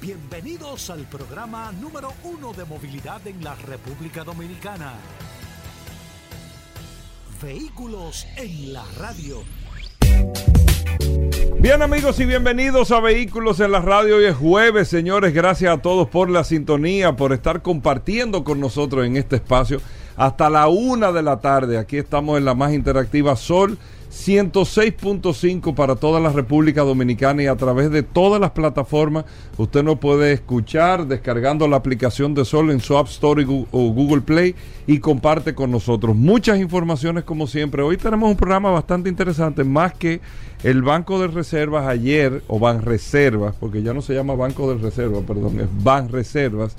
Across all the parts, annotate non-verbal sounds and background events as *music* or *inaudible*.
Bienvenidos al programa número uno de movilidad en la República Dominicana. Vehículos en la radio. Bien amigos y bienvenidos a Vehículos en la Radio. Hoy es jueves, señores. Gracias a todos por la sintonía, por estar compartiendo con nosotros en este espacio hasta la una de la tarde. Aquí estamos en la más interactiva Sol 106.5 para toda la República Dominicana y a través de todas las plataformas usted nos puede escuchar descargando la aplicación de Sol en su App Store o Google Play y comparte con nosotros muchas informaciones como siempre. Hoy tenemos un programa bastante interesante, más que el Banco de Reservas ayer, o Ban Reservas, porque ya no se llama Banco de Reservas, perdón, es Ban Reservas,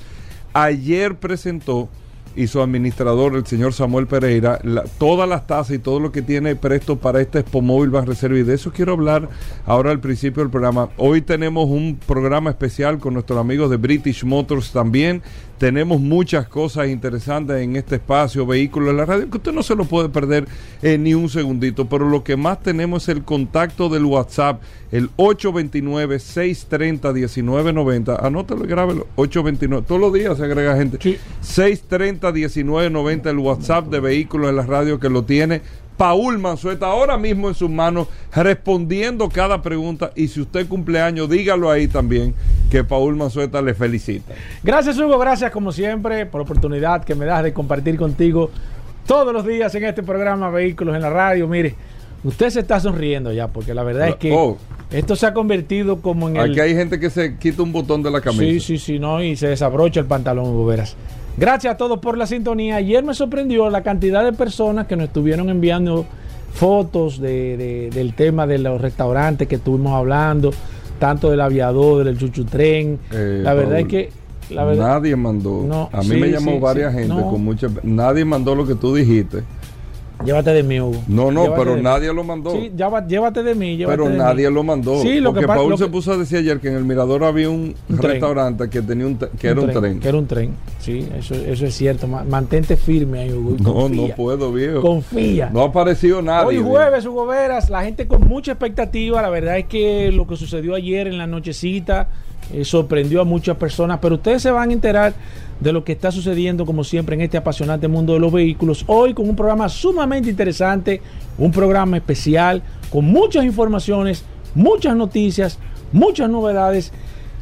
ayer presentó y su administrador, el señor Samuel Pereira, todas las tasas y todo lo que tiene presto para este Expo Móvil Reserva. Y de eso quiero hablar ahora al principio del programa. Hoy tenemos un programa especial con nuestros amigos de British Motors también. Tenemos muchas cosas interesantes en este espacio, vehículos en la radio, que usted no se lo puede perder en ni un segundito. Pero lo que más tenemos es el contacto del WhatsApp, el 829-630-1990. Anótalo y grábelo, 829. Todos los días se agrega gente. 630-1990, el WhatsApp de vehículos en la radio que lo tiene Paul Manzueta ahora mismo en sus manos respondiendo cada pregunta y si usted cumpleaños dígalo ahí también que Paul Manzueta le felicita. Gracias Hugo, gracias como siempre por la oportunidad que me das de compartir contigo todos los días en este programa Vehículos en la Radio. Mire, usted se está sonriendo ya porque la verdad es que oh. esto se ha convertido como en el... Aquí hay gente que se quita un botón de la camisa. Sí, sí, sí, no, y se desabrocha el pantalón, Hugo Veras. Gracias a todos por la sintonía. Ayer me sorprendió la cantidad de personas que nos estuvieron enviando fotos de, del tema de los restaurantes que estuvimos hablando, tanto del aviador, del chuchutren. Eh, la verdad es que nadie mandó. a mí me llamó varias gente con mucha. Nadie mandó lo que tú dijiste. Llévate de mí, Hugo. No, no, pero nadie lo mandó. Sí, llévate de mí. pero nadie lo mandó. Sí, lo porque que Paul se puso a decir ayer que en el Mirador había un, restaurante que tenía un que era un tren, Que era un tren. Sí, eso, eso es cierto. Mantente firme ahí, Hugo. No, no puedo, viejo. Confía. No ha aparecido nadie. Hoy jueves, Hugo Veras, la gente con mucha expectativa. La verdad es que lo que sucedió ayer en la nochecita eh, sorprendió a muchas personas, pero ustedes se van a enterar de lo que está sucediendo, como siempre, en este apasionante mundo de los vehículos. Hoy con un programa sumamente interesante, un programa especial, con muchas informaciones, muchas noticias, muchas novedades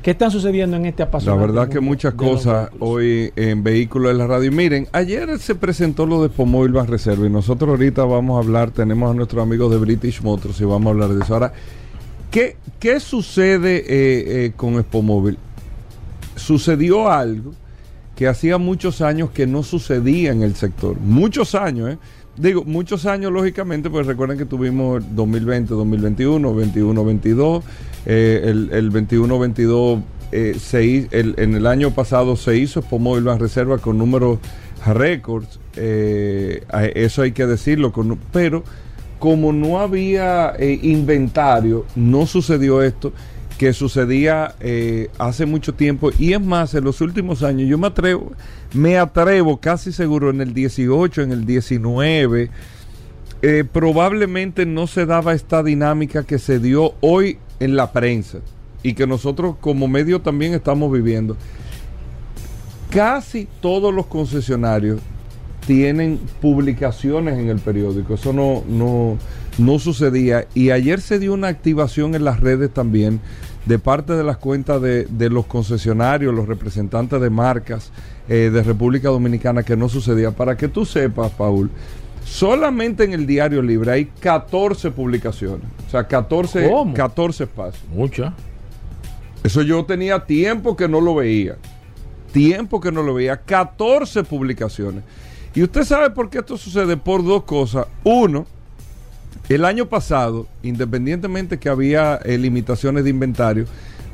que están sucediendo en este apasionante La verdad que muchas cosas hoy en Vehículos de la Radio. Miren, ayer se presentó lo de Pomóvil Van Reserva y nosotros ahorita vamos a hablar, tenemos a nuestros amigos de British Motors y vamos a hablar de eso. Ahora, ¿qué, qué sucede eh, eh, con Expomóvil? Sucedió algo que hacía muchos años que no sucedía en el sector. Muchos años, ¿eh? Digo, muchos años, lógicamente, pues recuerden que tuvimos 2020, 2021, 21, 22. el, el 21, 22, eh, se, el, en el año pasado se hizo Expo Van Reserva con números récords. Eh, eso hay que decirlo, pero como no había eh, inventario, no sucedió esto que sucedía eh, hace mucho tiempo y es más, en los últimos años yo me atrevo, me atrevo casi seguro en el 18, en el 19, eh, probablemente no se daba esta dinámica que se dio hoy en la prensa y que nosotros como medio también estamos viviendo. Casi todos los concesionarios tienen publicaciones en el periódico, eso no, no, no sucedía y ayer se dio una activación en las redes también de parte de las cuentas de, los concesionarios, los representantes de marcas eh, de República Dominicana que no sucedía. Para que tú sepas, Paul, solamente en el Diario Libre hay 14 publicaciones. O sea, 14, 14 espacios. Mucha. Eso yo tenía tiempo que no lo veía. Tiempo que no lo veía. 14 publicaciones. Y usted sabe por qué esto sucede por dos cosas. Uno, el año pasado, independientemente que había eh, limitaciones de inventario,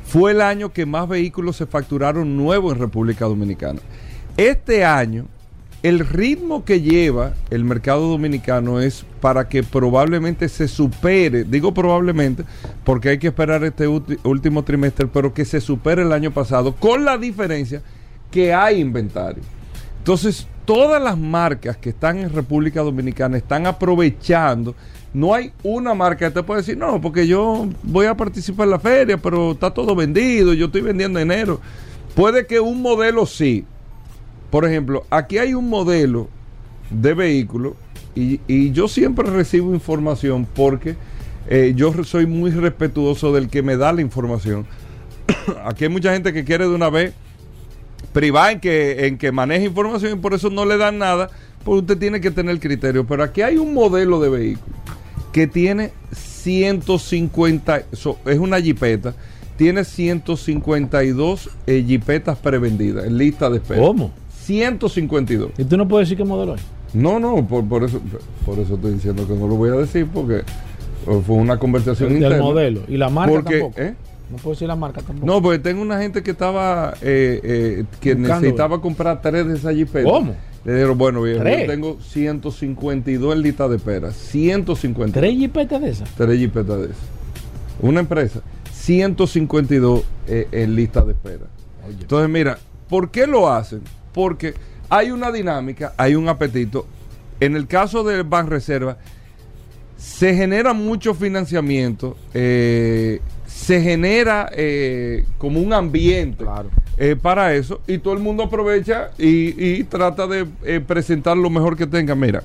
fue el año que más vehículos se facturaron nuevos en República Dominicana. Este año, el ritmo que lleva el mercado dominicano es para que probablemente se supere, digo probablemente, porque hay que esperar este último trimestre, pero que se supere el año pasado, con la diferencia que hay inventario. Entonces, todas las marcas que están en República Dominicana están aprovechando No hay una marca que te puede decir, no, porque yo voy a participar en la feria, pero está todo vendido, yo estoy vendiendo enero. Puede que un modelo sí. Por ejemplo, aquí hay un modelo de vehículo y, y yo siempre recibo información porque eh, yo soy muy respetuoso del que me da la información. *coughs* aquí hay mucha gente que quiere de una vez privada en que, en que maneje información y por eso no le dan nada, porque usted tiene que tener criterio. Pero aquí hay un modelo de vehículo que tiene 150, so, es una jipeta, tiene 152 eh, jipetas prevendidas en lista de espera. ¿Cómo? 152. ¿Y tú no puedes decir qué modelo es? No, no, por, por eso por eso estoy diciendo que no lo voy a decir porque fue una conversación Del interna. modelo. Y la marca Porque, tampoco. ¿eh? No puedo decir la marca tampoco. No, porque tengo una gente que estaba eh, eh, que Buscando. necesitaba comprar tres de esas jipetas. ¿Cómo? Le dijeron, bueno, viejo, ¿Tres? yo tengo 152 en lista de espera. 152. ¿Tres jipetas de esas? Tres jipetas de esas. Una empresa, 152 eh, en lista de espera. Entonces, mira, ¿por qué lo hacen? Porque hay una dinámica, hay un apetito. En el caso del Banreserva, se genera mucho financiamiento, eh, se genera eh, como un ambiente Claro. eh, para eso y todo el mundo aprovecha y, y trata de eh, presentar lo mejor que tenga. Mira,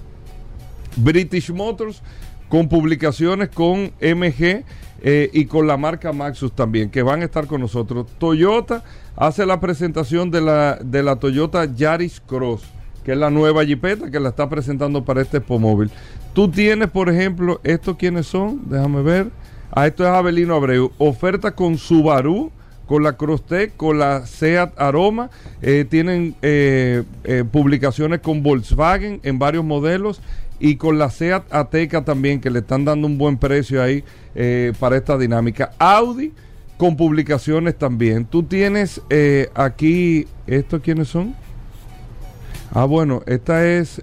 British Motors con publicaciones con MG eh, y con la marca Maxus también, que van a estar con nosotros. Toyota hace la presentación de la, de la Toyota Yaris Cross, que es la nueva Jeepeta que la está presentando para este Expo Móvil. Tú tienes, por ejemplo, ¿estos quiénes son? Déjame ver. Ah, esto es Avelino Abreu. Oferta con Subaru, con la Crosstech, con la Seat Aroma. Eh, tienen eh, eh, publicaciones con Volkswagen en varios modelos y con la Seat Ateca también, que le están dando un buen precio ahí eh, para esta dinámica. Audi con publicaciones también. Tú tienes aquí, ¿estos quiénes son? Ah, bueno, esta es.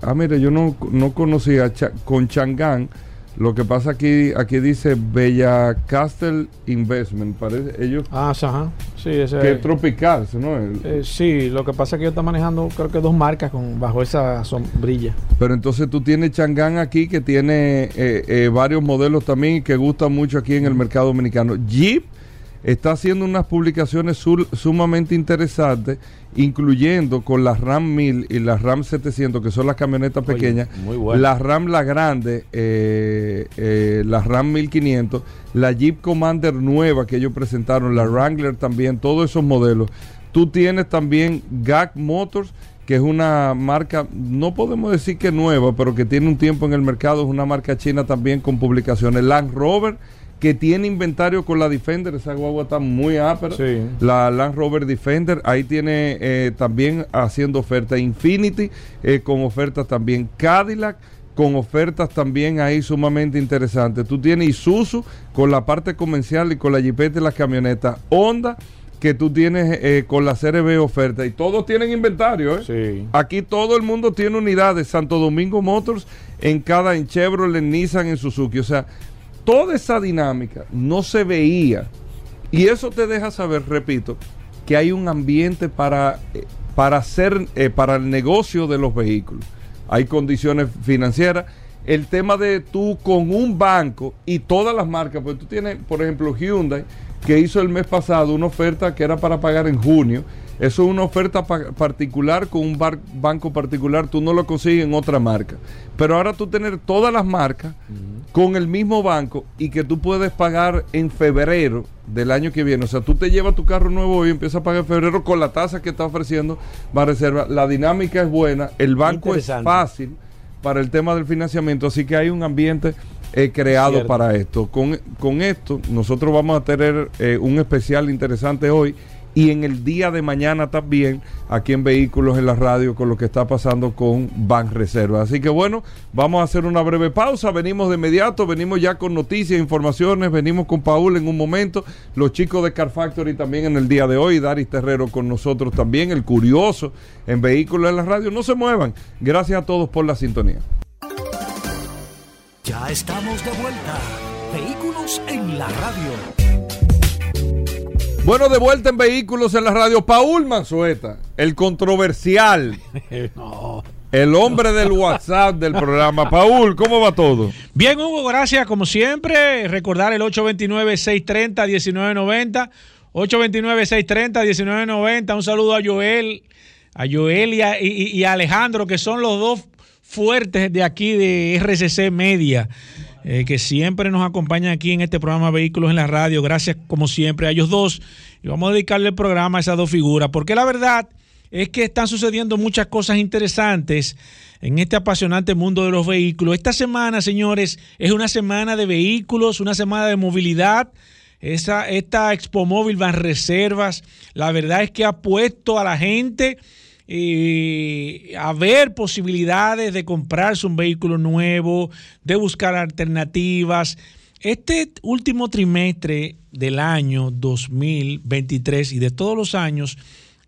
ah, mire, yo no, no conocía con Changán. Lo que pasa aquí, aquí dice Bella Castle Investment. Parece ellos Ah, sí, ajá. Sí, ese que es tropical, ¿no? Eh, sí, lo que pasa es que yo está manejando creo que dos marcas con bajo esa sombrilla. Pero entonces tú tienes Changán aquí que tiene eh, eh, varios modelos también y que gusta mucho aquí en el mercado dominicano. Jeep está haciendo unas publicaciones sumamente interesantes, incluyendo con la Ram 1000 y la Ram 700, que son las camionetas Oye, pequeñas, muy bueno. la Ram La Grande, eh, eh, la Ram 1500, la Jeep Commander nueva que ellos presentaron, la Wrangler también, todos esos modelos. Tú tienes también GAC Motors, que es una marca, no podemos decir que nueva, pero que tiene un tiempo en el mercado, es una marca china también con publicaciones. Land Rover, que tiene inventario con la Defender, esa guagua está muy ápera. Sí. La Land Rover Defender, ahí tiene eh, también haciendo oferta Infinity, eh, con ofertas también Cadillac, con ofertas también ahí sumamente interesantes. Tú tienes Isuzu con la parte comercial y con la Jeepeta y las camionetas. Honda, que tú tienes eh, con la CRB oferta. Y todos tienen inventario, ¿eh? Sí. Aquí todo el mundo tiene unidades, Santo Domingo Motors en cada, en Chevrolet, en Nissan, en Suzuki. O sea, toda esa dinámica no se veía. Y eso te deja saber, repito, que hay un ambiente para, eh, para hacer, eh, para el negocio de los vehículos. Hay condiciones financieras. El tema de tú con un banco y todas las marcas, pues tú tienes, por ejemplo, Hyundai, que hizo el mes pasado una oferta que era para pagar en junio. Eso es una oferta pa- particular con un bar- banco particular, tú no lo consigues en otra marca. Pero ahora tú tener todas las marcas con el mismo banco y que tú puedes pagar en febrero del año que viene. O sea, tú te llevas tu carro nuevo y empiezas a pagar en febrero con la tasa que está ofreciendo Reserva. La dinámica es buena, el banco es fácil para el tema del financiamiento, así que hay un ambiente eh, creado Cierto. para esto. Con, con esto, nosotros vamos a tener eh, un especial interesante hoy y en el día de mañana también aquí en Vehículos en la Radio con lo que está pasando con Ban Reserva. Así que bueno, vamos a hacer una breve pausa, venimos de inmediato, venimos ya con noticias, informaciones, venimos con Paul en un momento, los chicos de Car Factory también en el día de hoy, Daris Terrero con nosotros también, el curioso en Vehículos en la Radio. No se muevan, gracias a todos por la sintonía. Ya estamos de vuelta. Vehículos en la radio. Bueno, de vuelta en Vehículos en la Radio, Paul Manzueta, el controversial. *laughs* no. el hombre del WhatsApp del programa. Paul, ¿cómo va todo? Bien, Hugo, gracias. Como siempre, recordar el 829-630-1990. 829-630-1990. Un saludo a Joel, a Joel y a, Alejandro, que son los dos fuertes de aquí de RCC Media. Eh, que siempre nos acompañan aquí en este programa Vehículos en la Radio. Gracias, como siempre, a ellos dos. Y vamos a dedicarle el programa a esas dos figuras, porque la verdad es que están sucediendo muchas cosas interesantes en este apasionante mundo de los vehículos. Esta semana, señores, es una semana de vehículos, una semana de movilidad. Esa, esta Expo Móvil van reservas. La verdad es que ha puesto a la gente eh, a posibilidades de comprarse un vehículo nuevo, de buscar alternativas. Este último trimestre del año 2023 y de todos los años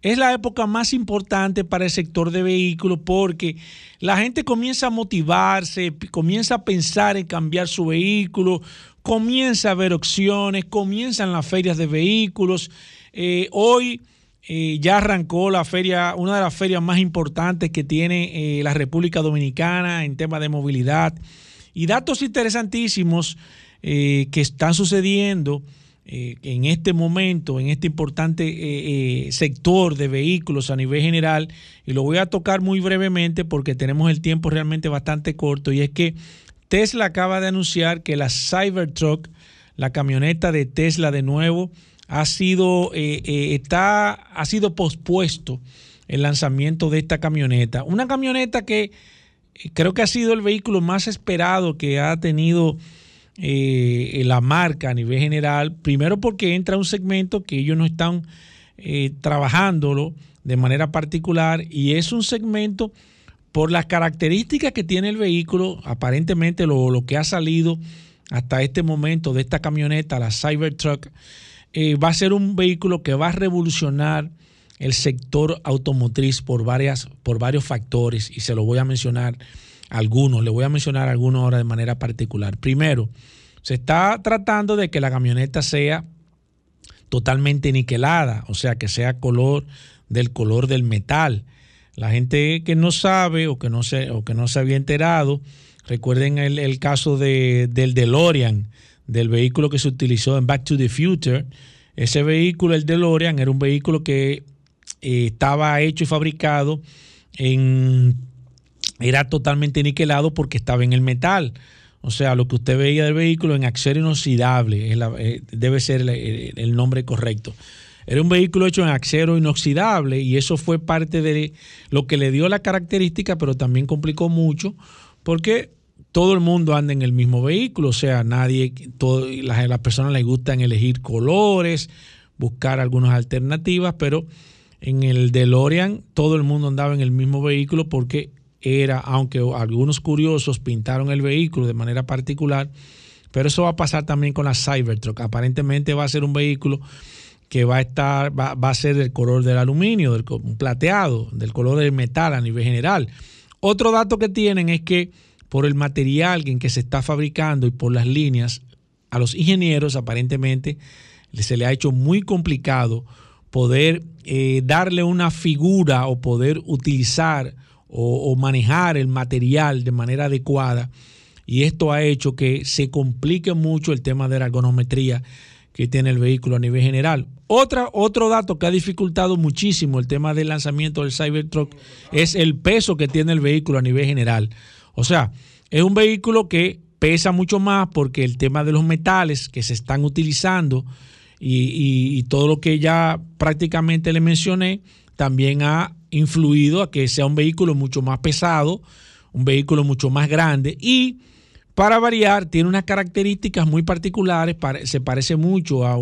es la época más importante para el sector de vehículos porque la gente comienza a motivarse, comienza a pensar en cambiar su vehículo, comienza a ver opciones, comienzan las ferias de vehículos. Eh, hoy eh, ya arrancó la feria, una de las ferias más importantes que tiene eh, la República Dominicana en temas de movilidad. Y datos interesantísimos que están sucediendo eh, en este momento, en este importante eh, eh, sector de vehículos a nivel general, y lo voy a tocar muy brevemente porque tenemos el tiempo realmente bastante corto, y es que Tesla acaba de anunciar que la Cybertruck, la camioneta de Tesla de nuevo, ha sido, está, ha sido pospuesto el lanzamiento de esta camioneta. Una camioneta que creo que ha sido el vehículo más esperado que ha tenido eh, la marca a nivel general, primero porque entra un segmento que ellos no están eh, trabajándolo de manera particular y es un segmento por las características que tiene el vehículo, aparentemente lo, lo que ha salido hasta este momento de esta camioneta, la Cybertruck, eh, va a ser un vehículo que va a revolucionar el sector automotriz por, varias, por varios factores y se lo voy a mencionar algunos, le voy a mencionar algunos ahora de manera particular. Primero, se está tratando de que la camioneta sea totalmente niquelada, o sea, que sea color del color del metal. La gente que no sabe o que no se, o que no se había enterado, recuerden el, caso de, del DeLorean, del vehículo que se utilizó en Back to the Future. Ese vehículo, el DeLorean, era un vehículo que eh, estaba hecho y fabricado en era totalmente niquelado porque estaba en el metal. O sea, lo que usted veía del vehículo en acero inoxidable, eh, debe ser el, nombre correcto. Era un vehículo hecho en acero inoxidable y eso fue parte de lo que le dio la característica, pero también complicó mucho porque todo el mundo anda en el mismo vehículo, o sea, nadie, todo, las, personas les gustan elegir colores, buscar algunas alternativas, pero en el DeLorean todo el mundo andaba en el mismo vehículo porque era, aunque algunos curiosos pintaron el vehículo de manera particular, pero eso va a pasar también con la Cybertruck. Aparentemente va a ser un vehículo que va a estar, va, a ser del color del aluminio, del plateado, del color del metal a nivel general. Otro dato que tienen es que por el material en que se está fabricando y por las líneas, a los ingenieros aparentemente se le ha hecho muy complicado poder eh, darle una figura o poder utilizar o, manejar el material de manera adecuada. Y esto ha hecho que se complique mucho el tema de la ergonometría que tiene el vehículo a nivel general. Otro dato que ha dificultado muchísimo el tema del lanzamiento del Cybertruck es el peso que tiene el vehículo a nivel general. O sea, es un vehículo que pesa mucho más porque el tema de los metales que se están utilizando y, y todo lo que ya prácticamente le mencioné también ha influido a que sea un vehículo mucho más pesado, un vehículo mucho más grande y para variar tiene unas características muy particulares, se parece mucho a,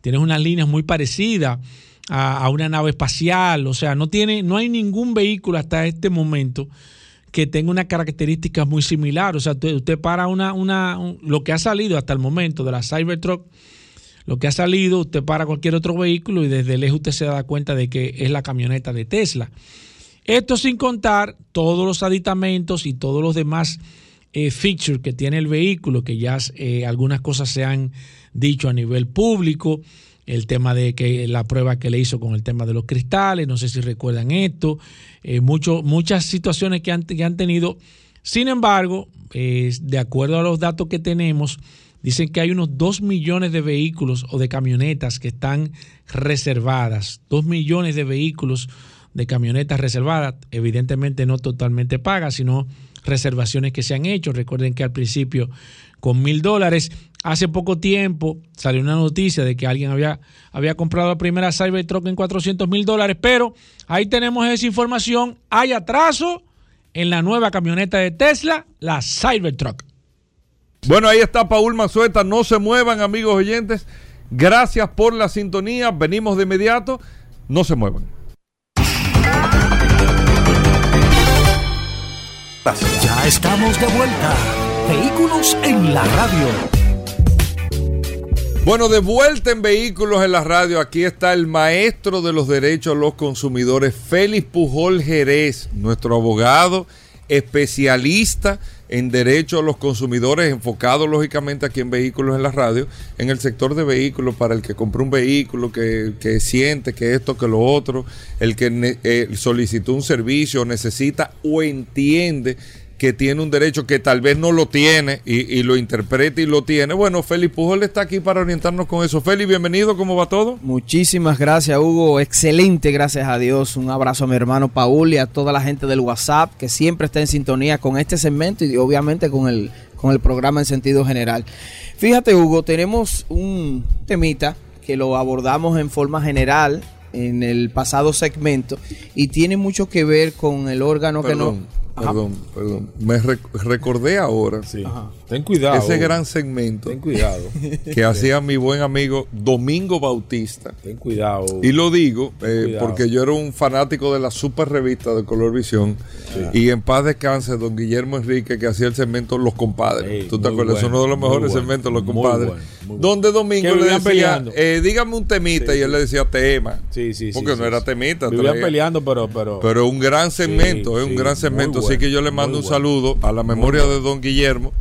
tiene unas líneas muy parecidas a, una nave espacial, o sea, no tiene, no hay ningún vehículo hasta este momento que tenga una característica muy similar, o sea, usted, para una, una, lo que ha salido hasta el momento de la Cybertruck lo que ha salido, usted para cualquier otro vehículo y desde lejos usted se da cuenta de que es la camioneta de Tesla. Esto sin contar todos los aditamentos y todos los demás eh, features que tiene el vehículo, que ya eh, algunas cosas se han dicho a nivel público. El tema de que la prueba que le hizo con el tema de los cristales, no sé si recuerdan esto, eh, muchas situaciones que han, que han, tenido. Sin embargo, de acuerdo a los datos que tenemos, dicen que hay unos 2 millones de vehículos o de camionetas que están reservadas, 2 millones de vehículos de camionetas reservadas, evidentemente no totalmente pagas, sino reservaciones que se han hecho. Recuerden que al principio con mil dólares, hace poco tiempo salió una noticia de que alguien había, había comprado la primera Cybertruck en 400 mil dólares, pero ahí tenemos esa información. Hay atraso en la nueva camioneta de Tesla, la Cybertruck. Bueno, ahí está Paul Mazueta. No se muevan, amigos oyentes. Gracias por la sintonía. Venimos de inmediato. No se muevan. Ya estamos de vuelta. Vehículos en la radio. Bueno, de vuelta en Vehículos en la radio, aquí está el maestro de los derechos a los consumidores, Félix Pujol Jerez, nuestro abogado especialista en derechos a los consumidores, enfocado lógicamente aquí en Vehículos en la radio, en el sector de vehículos, para el que compra un vehículo, que, siente que esto, que lo otro, el que eh, solicitó un servicio, necesita o entiende que tiene un derecho que tal vez no lo tiene y, lo interprete y lo tiene. Bueno, Félix Pujol está aquí para orientarnos con eso. Félix, bienvenido, ¿cómo va todo? Muchísimas gracias, Hugo. Excelente, gracias a Dios. Un abrazo a mi hermano Paul y a toda la gente del WhatsApp que siempre está en sintonía con este segmento y obviamente con el, con el programa en sentido general. Fíjate, Hugo, tenemos un temita que lo abordamos en forma general en el pasado segmento y tiene mucho que ver con el órgano que no Perdón, perdón. Me recordé ahora. Sí. Ten cuidado. Ese gran segmento. Ten cuidado. Que hacía mi buen amigo Domingo Bautista. Ten cuidado. Y lo digo eh, porque yo era un fanático de la super revista de Color Visión. Y en paz descanse, don Guillermo Enrique, que hacía el segmento Los Compadres. ¿Tú te acuerdas? es uno de los mejores segmentos, Los Compadres. donde Domingo le decía, eh, dígame un temita. y él le decía tema. Sí, sí, Porque no era temita. Vivían peleando, pero, pero. Pero un gran segmento, es un gran segmento. Así que yo le mando un saludo a la memoria de don Guillermo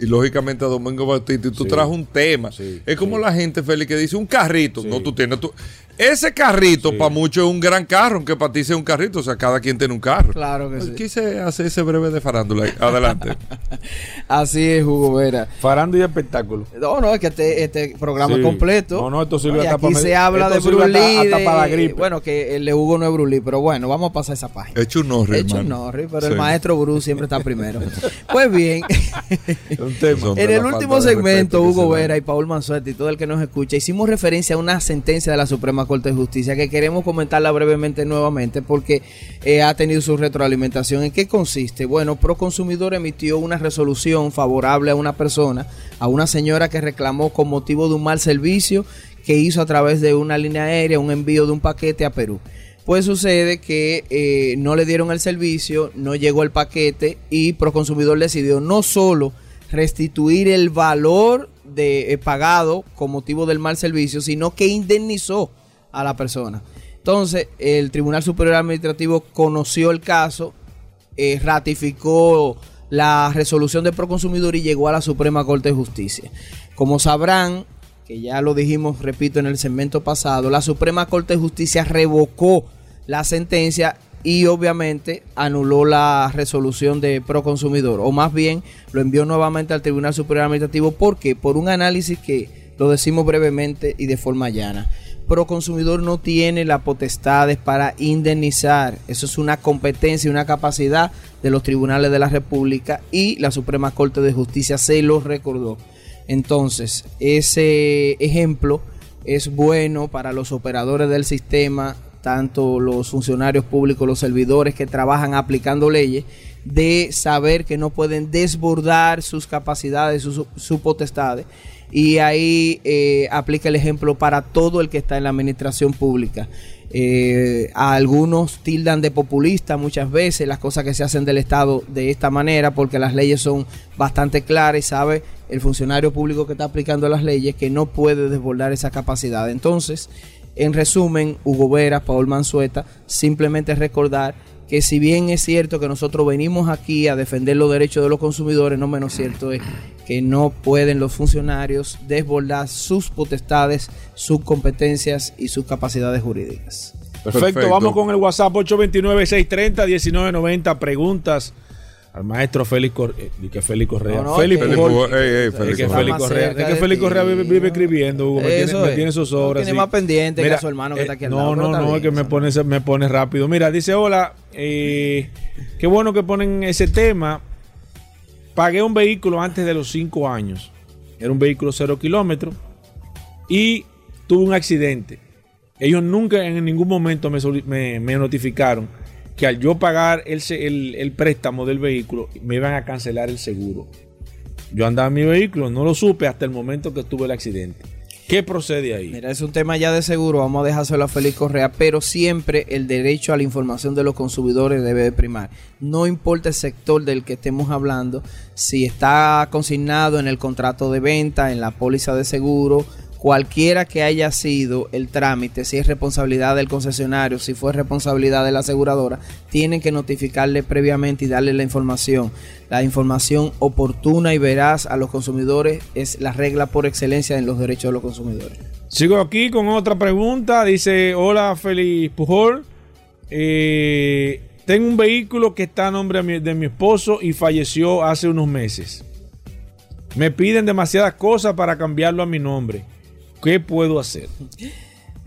y lógicamente a Domingo Bautista y tú traes un tema. es como la gente, Félix, que dice un carrito. No, tú tienes tu. Ese carrito para muchos es un gran carro, aunque para ti sea un carrito, o sea, cada quien tiene un carro. Claro que sí. Quise hacer ese breve de farándula. Adelante. *laughs* Así es, Hugo Vera. Farándula y espectáculo. No, no, es que este, este programa es completo. No, no, esto sirve hasta Aquí se habla de Brulí. para la gripe. Bueno, que el de Hugo no es Brulí, pero bueno, vamos a pasar esa página. Hecho un Norris, Hecho un Norris, pero el maestro Bru siempre está primero. *laughs* pues bien, en el último segmento, Hugo Vera y Paul Manzuetti y todo el que nos escucha, hicimos referencia a una sentencia de la Suprema Corte de Justicia que queremos comentarla brevemente nuevamente porque eh, ha tenido su retroalimentación. ¿En qué consiste? Bueno, Proconsumidor emitió una resolución favorable a una persona, a una señora que reclamó con motivo de un mal servicio que hizo a través de una línea aérea un envío de un paquete a Perú. Pues sucede que eh, no le dieron el servicio, no llegó el paquete y Proconsumidor decidió no solo restituir el valor de eh, pagado con motivo del mal servicio, sino que indemnizó a la persona. Entonces, el Tribunal Superior Administrativo conoció el caso, eh, ratificó la resolución de Proconsumidor y llegó a la Suprema Corte de Justicia. Como sabrán, que ya lo dijimos, repito, en el segmento pasado, la Suprema Corte de Justicia revocó la sentencia y obviamente anuló la resolución de Proconsumidor, o más bien lo envió nuevamente al Tribunal Superior Administrativo. porque Por un análisis que lo decimos brevemente y de forma llana. Proconsumidor no tiene la potestades para indemnizar. Eso es una competencia y una capacidad de los tribunales de la República y la Suprema Corte de Justicia se lo recordó. Entonces, ese ejemplo es bueno para los operadores del sistema, tanto los funcionarios públicos, los servidores que trabajan aplicando leyes, de saber que no pueden desbordar sus capacidades, sus, sus potestades y ahí eh, aplica el ejemplo para todo el que está en la administración pública. Eh, a algunos tildan de populista muchas veces las cosas que se hacen del Estado de esta manera porque las leyes son bastante claras y sabe el funcionario público que está aplicando las leyes que no puede desbordar esa capacidad. Entonces, en resumen, Hugo Vera, Paul Manzueta, simplemente recordar que si bien es cierto que nosotros venimos aquí a defender los derechos de los consumidores, no menos cierto es que no pueden los funcionarios desbordar sus potestades, sus competencias y sus capacidades jurídicas. Perfecto, Perfecto. vamos con el WhatsApp 829-630-1990. Preguntas al maestro Félix Correa. que Félix Correa. No, no, Félix ey, Es Félix que. Félix Correa, es que Félix. Correa vive, vive escribiendo, Hugo, me tiene, me es. tiene sus obras. Tiene más pendiente que a su hermano que está aquí al eh, lado, No, no, no, es que me pone, me pone rápido. Mira, dice, hola, eh, qué bueno que ponen ese tema. Pagué un vehículo antes de los 5 años. Era un vehículo cero kilómetros. Y tuve un accidente. Ellos nunca en ningún momento me- me notificaron que al yo pagar el, el préstamo del vehículo me iban a cancelar el seguro. Yo andaba en mi vehículo, no lo supe hasta el momento que tuve el accidente. ¿Qué procede ahí? Mira, es un tema ya de seguro, vamos a dejárselo a Félix Correa, pero siempre el derecho a la información de los consumidores debe de primar. No importa el sector del que estemos hablando, si está consignado en el contrato de venta, en la póliza de seguro, cualquiera que haya sido el trámite, si es responsabilidad del concesionario, si fue responsabilidad de la aseguradora, tienen que notificarle previamente y darle la información. La información oportuna y veraz a los consumidores es la regla por excelencia en los derechos de los consumidores. Sigo aquí con otra pregunta. Dice, hola Félix Pujol. Eh, tengo un vehículo que está a nombre de mi esposo y falleció hace unos meses. Me piden demasiadas cosas para cambiarlo a mi nombre. ¿Qué puedo hacer?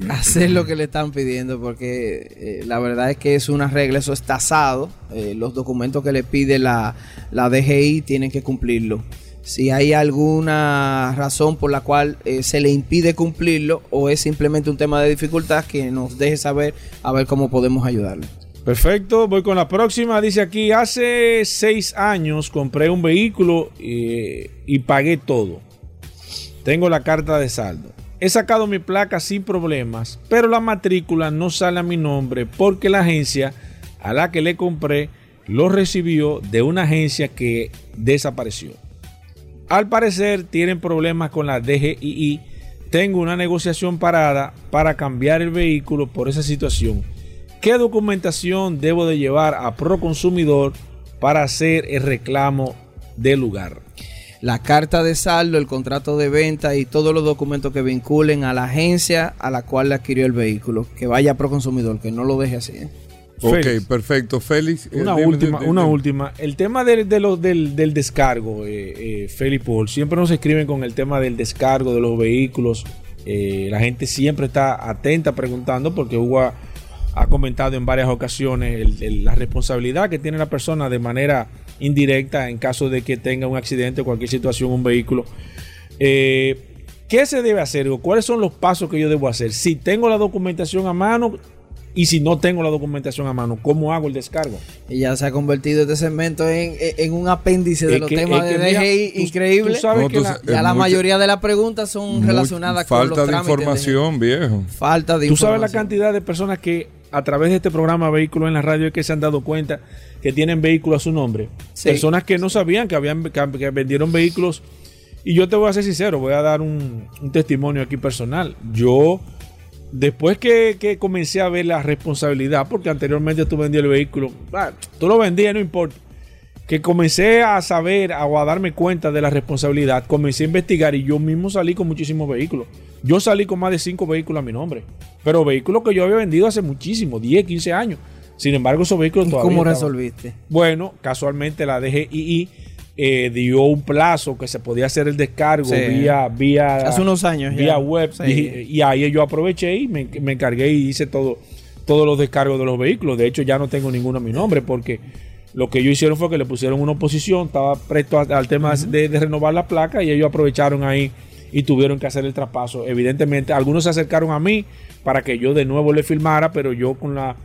hacer lo que le están pidiendo porque eh, la verdad es que es una regla, eso es tasado, eh, los documentos que le pide la, la DGI tienen que cumplirlo. Si hay alguna razón por la cual eh, se le impide cumplirlo o es simplemente un tema de dificultad, que nos deje saber a ver cómo podemos ayudarle. Perfecto, voy con la próxima. Dice aquí, hace seis años compré un vehículo eh, y pagué todo. Tengo la carta de saldo. He sacado mi placa sin problemas, pero la matrícula no sale a mi nombre porque la agencia a la que le compré lo recibió de una agencia que desapareció. Al parecer tienen problemas con la DGII. Tengo una negociación parada para cambiar el vehículo por esa situación. ¿Qué documentación debo de llevar a Proconsumidor para hacer el reclamo del lugar? La carta de saldo, el contrato de venta y todos los documentos que vinculen a la agencia a la cual le adquirió el vehículo, que vaya a Proconsumidor, que no lo deje así. ¿eh? Ok, Félix. perfecto. Félix. eh, Una dime, última, dime, una dime. última. El tema del, de lo- del, del descargo, eh, eh, Félix Paul, siempre nos escriben con el tema del descargo de los vehículos. Eh, la gente siempre está atenta preguntando porque Hugo ha, ha comentado en varias ocasiones el- el- la responsabilidad que tiene la persona de manera indirecta en caso de que tenga un accidente o cualquier situación, un vehículo. Eh, ¿Qué se debe hacer? o ¿Cuáles son los pasos que yo debo hacer? Si tengo la documentación a mano y si no tengo la documentación a mano, ¿cómo hago el descargo? Y ya se ha convertido este segmento en, en un apéndice de Es los que- temas de DGI tú- increíble. tú sabes No, que tú la- sa- ya la mucha- mayoría de las preguntas son relacionadas con los Falta de trámites de- información, viejo. falta de Tú sabes la información. cantidad de personas que a través de este programa Vehículos en la Radio es que se han dado cuenta que tienen vehículos a su nombre. Sí. Personas que no sabían que habían que, vendieron vehículos. Y yo te voy a ser sincero, voy a dar un, un testimonio aquí personal. Yo, después que, que comencé a ver la responsabilidad, porque anteriormente tú vendías el vehículo, ah, tú lo vendías, no importa. Que comencé a saber o a darme cuenta de la responsabilidad, comencé a investigar y yo mismo salí con muchísimos vehículos. Yo salí con más de cinco vehículos a mi nombre, pero vehículos que yo había vendido hace muchísimo, 10, 15 años. Sin embargo, esos vehículos ¿Y todavía. ¿Cómo estaban- resolviste? bueno, casualmente la DGII eh, dio un plazo que se podía hacer el descargo Sí. vía, vía, Hace unos años ya. vía web. Sí. Y, y ahí yo aproveché y me, me encargué y hice todo, todos los descargos de los vehículos. De hecho, ya no tengo ninguno a mi nombre porque lo que ellos hicieron fue que le pusieron una oposición, estaba presto al tema de, de renovar la placa y ellos aprovecharon ahí y tuvieron que hacer el traspaso. Evidentemente, algunos se acercaron a mí para que yo de nuevo le filmara, pero yo con la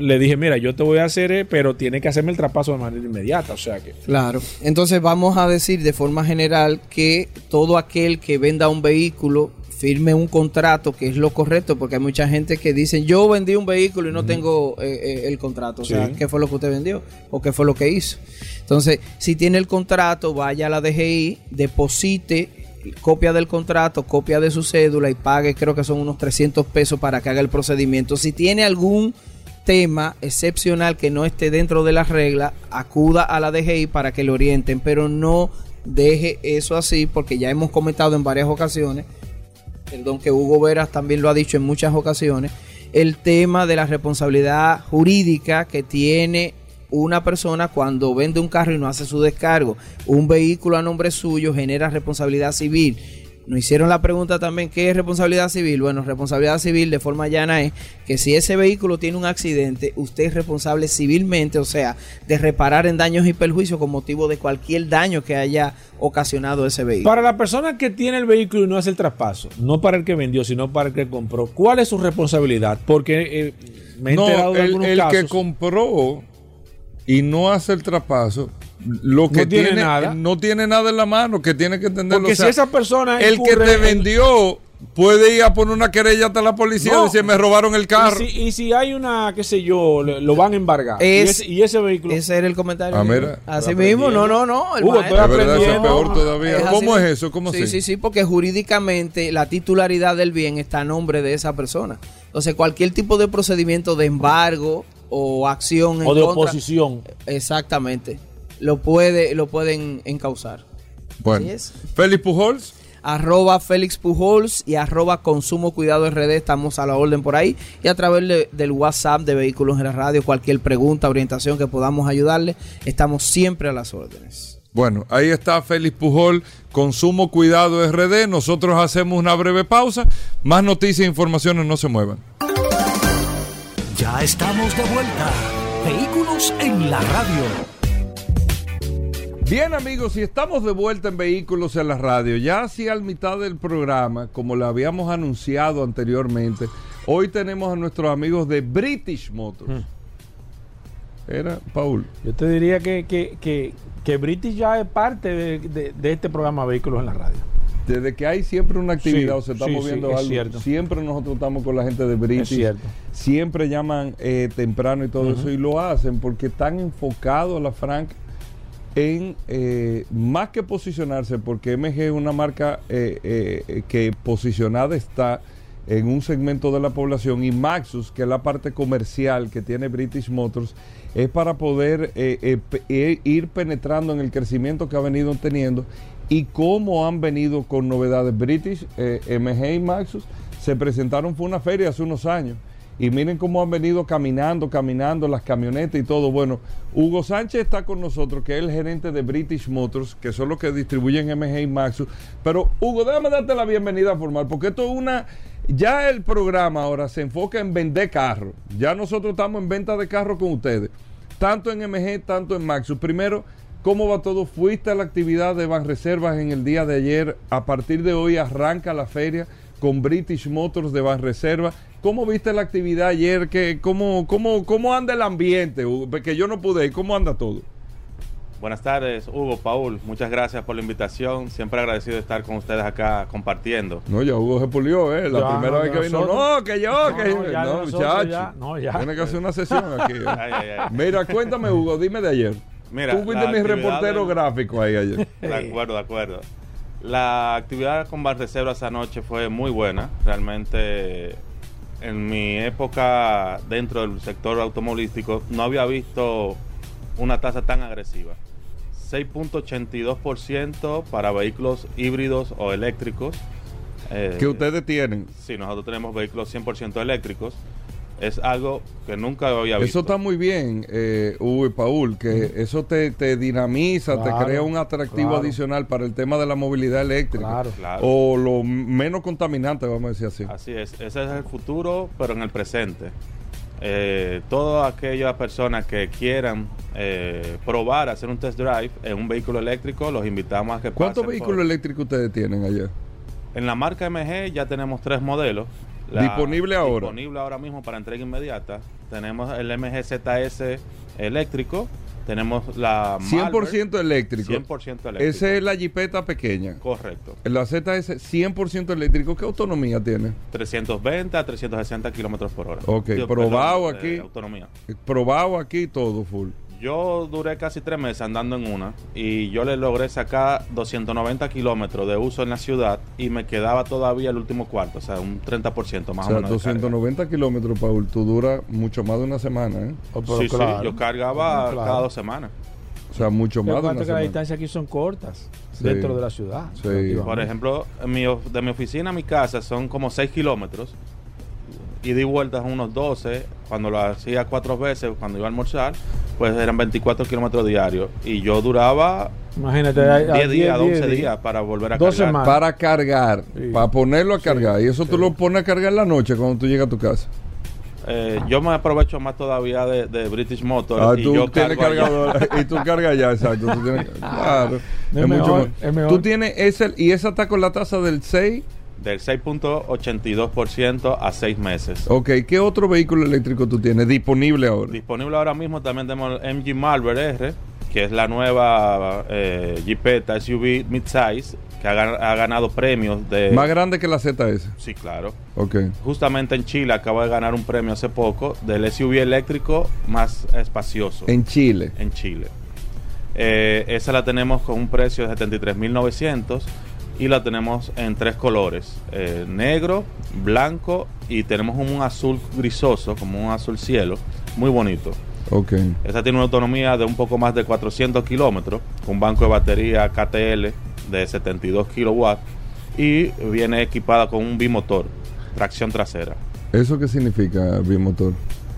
le dije, mira, yo te voy a hacer, eh, pero tiene que hacerme el traspaso de manera inmediata. O sea que Claro. Entonces vamos a decir de forma general que todo aquel que venda un vehículo firme un contrato, que es lo correcto, porque hay mucha gente que dice, yo vendí un vehículo y no tengo eh, eh, el contrato. O sea. ¿qué fue lo que usted vendió? ¿O qué fue lo que hizo? Entonces, si tiene el contrato, vaya a la DGI, deposite copia del contrato, copia de su cédula y pague, creo que son unos 300 pesos para que haga el procedimiento. Si tiene algún tema excepcional que no esté dentro de las reglas, acuda a la DGI para que le orienten, pero no deje eso así porque ya hemos comentado en varias ocasiones, perdón que Hugo Veras también lo ha dicho en muchas ocasiones, el tema de la responsabilidad jurídica que tiene una persona cuando vende un carro y no hace su descargo. Un vehículo a nombre suyo genera responsabilidad civil nos hicieron la pregunta también, ¿qué es responsabilidad civil? Bueno, responsabilidad civil de forma llana es que si ese vehículo tiene un accidente, usted es responsable civilmente, o sea, de reparar en daños y perjuicios con motivo de cualquier daño que haya ocasionado ese vehículo. Para la persona que tiene el vehículo y no hace el traspaso, no para el que vendió, sino para el que compró, ¿cuál es su responsabilidad? Porque eh, me he enterado de el, el que compró y no hace el traspaso, lo que no tiene, nada. no tiene nada en la mano, que tiene que entenderlo. Porque si esa persona el que te vendió puede ir a poner una querella hasta la policía y decir me robaron el carro. Y si, hay una, qué sé yo, lo van a embargar. y, ese, vehículo. Ese era el comentario. Ah, Así mismo, no, no, no. El Hugo, peor todavía. ¿Cómo es eso? ¿Cómo sí, sí, sí, porque jurídicamente la titularidad del bien está a nombre de esa persona. Entonces, cualquier tipo de procedimiento de embargo o acción o de oposición. Exactamente lo, puede, lo pueden encauzar. Bueno, Félix Pujols. Arroba Félix Pujols y arroba Consumo Cuidado RD, estamos a la orden por ahí. Y a través del WhatsApp de Vehículos en la Radio, cualquier pregunta, orientación que podamos ayudarle, estamos siempre a las órdenes. Bueno, ahí está Félix Pujol, Consumo Cuidado RD. Nosotros hacemos una breve pausa. Más noticias e informaciones, no se muevan. Ya estamos de vuelta. Vehículos en la Radio. Bien amigos, y estamos de vuelta en Vehículos en la Radio, ya hacia al mitad del programa, como lo habíamos anunciado anteriormente, hoy tenemos a nuestros amigos de British Motors. Hmm. Era Paul. Yo te diría que, que, que, British ya es parte de, este programa Vehículos en la Radio. Desde que hay siempre una actividad o se está moviendo algo, siempre nosotros estamos con la gente de British. Siempre llaman eh, temprano y todo eso y lo hacen porque están enfocados a la Frank en eh, más que posicionarse, porque MG es una marca eh, eh, que posicionada está en un segmento de la población y Maxus, que es la parte comercial que tiene British Motors, es para poder ir penetrando en el crecimiento que ha venido teniendo y cómo han venido con novedades. British, MG y Maxus se presentaron, fue una feria hace unos años y miren cómo han venido caminando, caminando las camionetas y todo. Bueno, Hugo Sánchez está con nosotros, que es el gerente de British Motors, que son los que distribuyen MG y Maxus. Pero Hugo, déjame darte la bienvenida formal, porque esto es una... Ya el programa ahora se enfoca en vender carros. Ya nosotros estamos en venta de carros con ustedes. Tanto en MG, tanto en Maxus. Primero, ¿cómo va todo? ¿Fuiste a la actividad de Banreservas en el día de ayer? A partir de hoy arranca la feria con British Motors de Banreservas ¿Cómo viste la actividad ayer? ¿Qué, cómo, cómo, ¿Cómo anda el ambiente? Que yo no pude ir. ¿Cómo anda todo? Buenas tardes, Hugo, Paul. Muchas gracias por la invitación. Siempre agradecido de estar con ustedes acá compartiendo. No, ya Hugo se pulió, ¿eh? La primera vez que vino. No, que yo, que yo. No, muchacho. No, ya. Tiene que hacer una sesión aquí. ¿eh? *laughs* Mira, cuéntame, Hugo, dime de ayer. Mira, Tú fuiste mi reportero gráfico ahí ayer. *laughs* De acuerdo, de acuerdo. La actividad con Reservas anoche fue muy buena. Realmente en mi época dentro del sector automovilístico no había visto una tasa tan agresiva. 6.82% para vehículos híbridos o eléctricos. Eh, ¿Qué ustedes tienen? Sí, nosotros tenemos vehículos 100% eléctricos es algo que nunca había visto. Eso está muy bien, eh, Hugo y Paul, que eso te, dinamiza, te crea un atractivo adicional para el tema de la movilidad eléctrica. Claro, O lo menos contaminante, vamos a decir así. Así es, ese es el futuro, pero en el presente. Eh, todas aquellas personas que quieran eh, probar hacer un test drive en un vehículo eléctrico, los invitamos a que ¿Cuántos vehículos eléctricos ustedes tienen allá? En la marca MG ya tenemos tres modelos disponible ahora. Disponible ahora mismo para entrega inmediata. Tenemos el MGZS eléctrico. Tenemos la 100% eléctrico. 100% eléctrico. Esa es la jipeta pequeña. Correcto. La ZS 100% eléctrico. ¿Qué autonomía tiene? 320 a 360 kilómetros por hora. Ok, probado aquí. autonomía. Probado aquí todo full. Yo duré casi tres meses andando en una y yo le logré sacar 290 kilómetros de uso en la ciudad y me quedaba todavía el último cuarto, o sea, un 30% más o, sea, o menos. 290 kilómetros, Paul, tú dura mucho más de una semana, ¿eh? Oh, sí, sí, yo cargaba cada dos semanas. O sea, mucho más de una que semana. las distancias aquí son cortas dentro de la ciudad. Sí. Por ejemplo, mi, de mi oficina a mi casa son como 6 kilómetros y di vueltas unos 12. Cuando lo hacía cuatro veces, cuando iba a almorzar, pues eran 24 kilómetros diarios. Y yo duraba Imagínate, 10 días, 11 días para volver a Dos cargar. semanas. Para cargar, Sí. para ponerlo a cargar. y eso tú sí. lo pones a cargar en la noche cuando tú llegas a tu casa. Eh, yo me aprovecho más todavía de, de British Motors. Ah, y tú yo tienes cargo allá. cargador *laughs* y tú cargas ya, exacto. tú tienes- claro. Es Es, mucho mejor, más. es mejor. Tú tienes ese, y esa está con la tasa del 6. Del 6.82% a 6 meses. Ok, ¿qué otro vehículo eléctrico tú tienes disponible ahora? Disponible ahora mismo también tenemos el MG Marvel R, que es la nueva eh, Jeepeta SUV midsize, que ha, gan- ha ganado premios de... Más grande que la ZS. Sí, claro. Ok. Justamente en Chile acaba de ganar un premio hace poco del SUV eléctrico más espacioso En Chile. en Chile. Eh, esa la tenemos con un precio de 73.900 y la tenemos en tres colores, eh, negro, blanco y tenemos un azul grisoso, como un azul cielo, muy bonito. Ok. Esta tiene una autonomía de un poco más de 400 kilómetros, con banco de batería KTL de 72 kilowatts y viene equipada con un bimotor, tracción trasera. ¿Eso qué significa bimotor?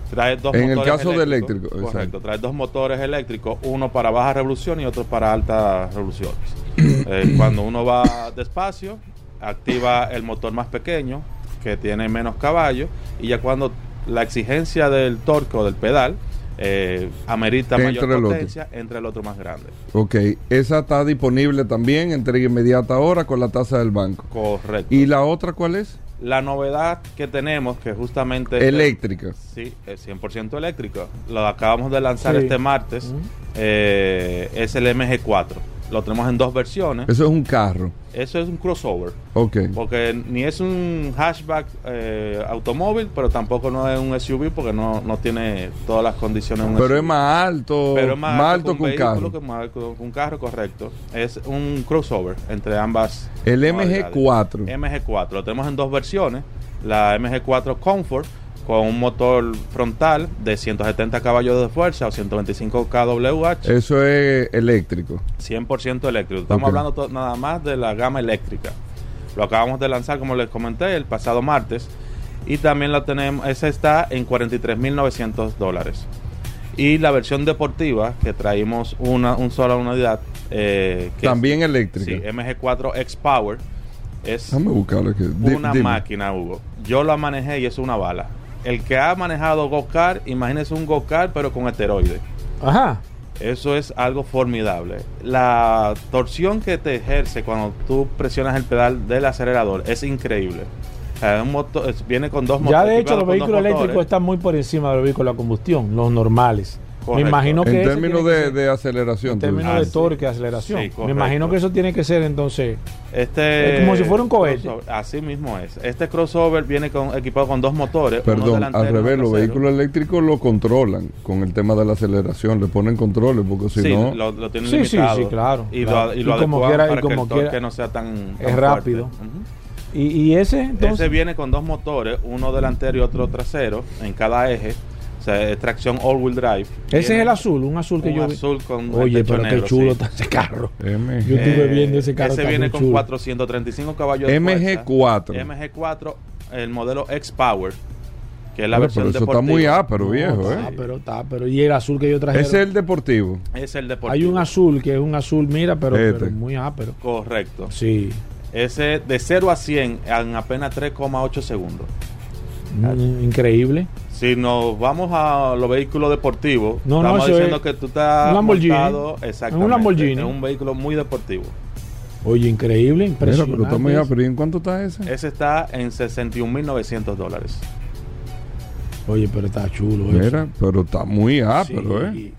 Trae dos En el motores caso de eléctrico, Correcto, exacto. trae dos motores eléctricos, uno para baja revolución y otro para alta revolución. Eh, cuando uno va despacio, activa el motor más pequeño, que tiene menos caballos, y ya cuando la exigencia del torque o del pedal eh, amerita Entra mayor potencia, entra el otro más grande. Ok. Esa está disponible también, entrega inmediata ahora con la tasa del banco. Correcto. ¿Y la otra cuál es? la novedad que tenemos, que justamente... Eléctrica. Sí, es 100% eléctrico. Lo acabamos de lanzar Sí. este martes. Eh, es el MG4. Lo tenemos en dos versiones. Eso es un carro. Eso es un crossover. Ok. Porque ni es un hatchback eh, automóvil, pero tampoco no es un SUV porque no, no tiene todas las condiciones de un Pero SUV. es más alto, Pero es más, alto que un carro. que más alto que un carro, correcto. Es un crossover entre ambas. El modalidades. MG4. MG4. Lo tenemos en dos versiones. La MG4 Comfort con un motor frontal de 170 caballos de fuerza o 125 kWh, Eso es eléctrico. 100% eléctrico. Estamos hablando nada más de la gama eléctrica. Lo acabamos de lanzar, como les comenté, el pasado martes. Y también la tenemos, esa está en 43.900 dólares. Y la versión deportiva, que traímos una, un sola unidad, eh, que es- También eléctrica. Sí, MG4 X Power. Es Déjame buscarlo aquí. Di- una máquina, Hugo. Yo la manejé y es una bala. El que ha manejado go-kart, imagínese un go-kart pero con esteroides. Ajá. Eso es algo formidable. La torsión que te ejerce cuando tú presionas el pedal del acelerador es increíble. Un motor- viene con dos Ya motores. de hecho los vehículos eléctricos están muy por encima de los vehículos a combustión, los normales. Correcto. Me imagino que En términos de, ser- de aceleración. en términos de Ah, torque, aceleración. Sí, Me imagino que eso tiene que ser entonces. Este Es como si fuera un cohete. crossover, Así mismo es. Este crossover viene con, equipado con dos motores. Perdón, al y revés, los vehículos eléctricos lo controlan con el tema de la aceleración, le ponen controles porque si sí, no... lo, lo tienen Sí, sí, limitado. sí, claro, Y claro. lo, y Y lo como adecuan quiera- y para que como el torque quiera- no sea tan, tan es fuerte. rápido. ¿Y, y ese entonces? Ese viene con dos motores, uno delantero y otro trasero, en cada eje. O sea, es tracción all-wheel drive. ese es el azul, un azul que un yo vi. azul con Oye, pero negro, qué chulo sí. está ese carro. *laughs* MG, Yo estuve viendo ese carro. Ese está viene con chulo. 435 caballos de fuerza. MG4. MG4, el modelo X-Power, que es la Bueno, versión pero eso deportiva. está muy ápero, No, viejo, está, ¿eh? pero está, pero y el azul que yo traje. Ese es el deportivo. Es el deportivo. Hay un azul que es un azul, mira, pero, Este. pero muy ápero. Correcto. Sí. Ese de 0 a 100 en apenas 3,8 segundos. Mm, Increíble. Si nos vamos a los vehículos deportivos, No, estamos eso diciendo es que tú estás un Lamborghini. montado exactamente, Un Lamborghini. en un vehículo muy deportivo. Oye, increíble, Mira, impresionante. pero está muy ápero. ¿Y en cuánto está ese? Ese está en 61.900 dólares. Oye, pero está chulo eso. Mira, pero está muy ápero, Sí. ¿eh?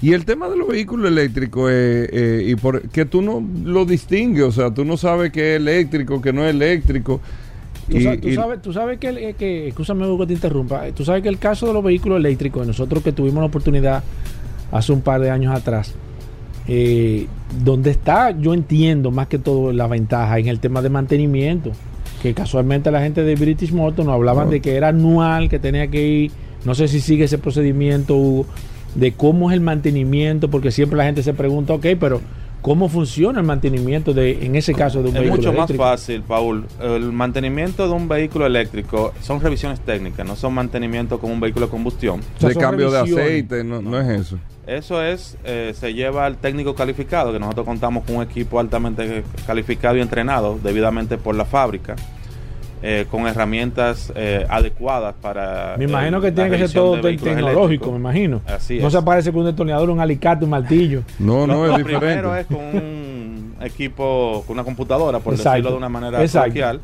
Y el tema de los vehículos eléctricos, eh, eh, y por, que tú no lo distingues, o sea, tú no sabes qué es eléctrico, qué no es eléctrico. Tú, Y- sabes, tú sabes que, el- eh, que, escúchame Hugo, que te interrumpa, tú sabes que el caso de los vehículos eléctricos, nosotros que tuvimos la oportunidad hace un par de años atrás. Eh, donde está, yo entiendo más que todo la ventaja en el tema de mantenimiento, que casualmente la gente de British Motor nos hablaban de que era anual, que tenía que ir, no sé si sigue ese procedimiento, Hugo, de cómo es el mantenimiento, porque siempre la gente se pregunta, ok, pero ¿cómo funciona el mantenimiento de, en ese caso, de un Es vehículo mucho más eléctrico? fácil, Paul. El mantenimiento de un vehículo eléctrico son revisiones técnicas, no son mantenimiento como un vehículo de combustión. O sea, de cambio de aceite, no, no es eso. Eso es, eh, se lleva al técnico calificado, que nosotros contamos con un equipo altamente calificado y entrenado debidamente por la fábrica, eh, con herramientas eh, adecuadas para... Me imagino el- que tiene que ser todo te- tecnológico, me imagino. Así no es. se parece con un detonador, un alicate, un martillo. No, no, Lo es primero diferente. es con un equipo, con una computadora, por Exacto. decirlo de una manera coloquial.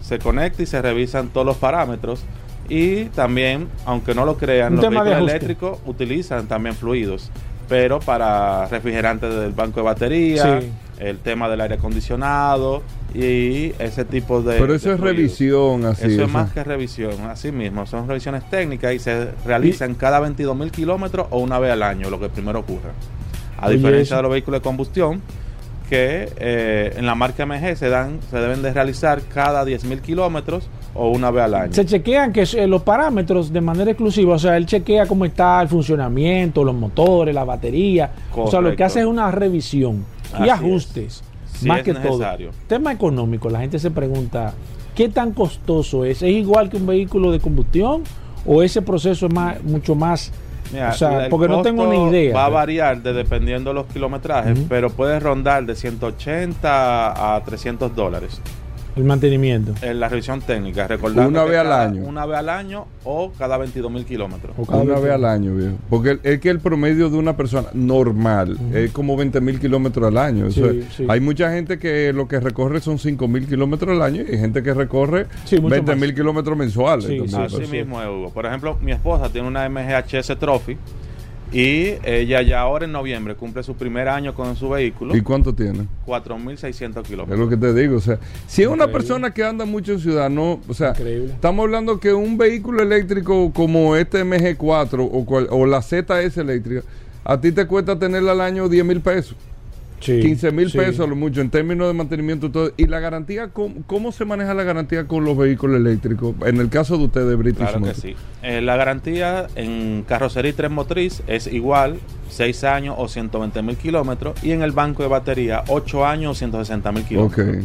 Se conecta y se revisan todos los parámetros. Y también, aunque no lo crean, Un los vehículos eléctricos utilizan también fluidos. Pero para refrigerantes del banco de batería, Sí. el tema del aire acondicionado y ese tipo de. Pero eso de es revisión, así. Eso o es más que revisión, así mismo. Son revisiones técnicas y se realizan cada 22 mil kilómetros o una vez al año, lo que primero ocurre. A diferencia eso. de los vehículos de combustión, que eh, en la marca MG se dan se deben de realizar cada 10 mil kilómetros o una vez al año. Se chequean que eh, los parámetros de manera exclusiva, o sea, él chequea cómo está el funcionamiento, los motores, la batería. O sea, lo que hace es una revisión y Así ajustes, Si más es que necesario. todo. Tema económico, la gente se pregunta, ¿qué tan costoso es? ¿Es igual que un vehículo de combustión o ese proceso es más, mucho más... Mira, o sea, porque no tengo ni idea. Va a variar de, dependiendo de los kilometrajes, pero puede rondar de 180 a 300 dólares. El mantenimiento. En la revisión técnica, recordando Una vez al cada- año. Una vez al año o cada 22 mil kilómetros. O cada Una vez al año, viejo. Porque el- es que el promedio de una persona normal es como 20 mil kilómetros al año. Eso Sí, sí. Hay mucha gente que lo que recorre son 5 mil kilómetros al año y hay gente que recorre Sí, mucho 20 más. mil kilómetros mensuales. Sí, también. sí, Así sí. mismo es, Hugo. Por ejemplo, mi esposa tiene una MGHS Trophy y ella ya ahora en noviembre cumple su primer año con su vehículo, ¿Y cuánto tiene? 4.600 Es kilómetros. lo que te digo. O sea, si es una persona que anda mucho en ciudad, no. O sea, Increíble. estamos hablando que un vehículo eléctrico como este MG4 o, cual- o la ZS eléctrica, a ti te cuesta tenerla al año 10 mil pesos. Sí, 15 mil sí. pesos a lo mucho en términos de mantenimiento y todo. ¿Y la garantía? ¿cómo, cómo se maneja la garantía con los vehículos eléctricos? En el caso de ustedes, British Claro que Motors. sí. Eh, la garantía en carrocería y tren motriz es igual, 6 años o 120 mil kilómetros, y en el banco de batería, 8 años o 160 mil kilómetros.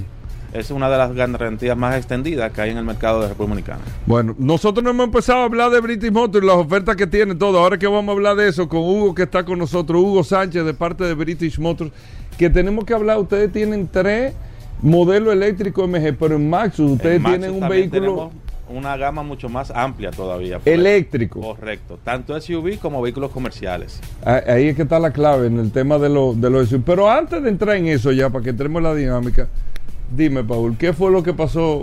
Es una de las garantías más extendidas que hay en el mercado de República Dominicana. Bueno, nosotros no hemos empezado a hablar de British Motors y las ofertas que tiene todo. Ahora que vamos a hablar de eso con Hugo que está con nosotros, Hugo Sánchez de parte de British Motors, que tenemos que hablar. Ustedes tienen tres modelos eléctricos MG, pero en Maxus ustedes En Maxus tienen un vehículo una gama mucho más amplia todavía. pues. eléctrico. Correcto. Tanto SUV como vehículos comerciales. Ah, Ahí es que está la clave en el tema de los de los SUV. Pero antes de entrar en eso ya, para que entremos en la dinámica, dime, Paul, ¿qué fue lo que pasó?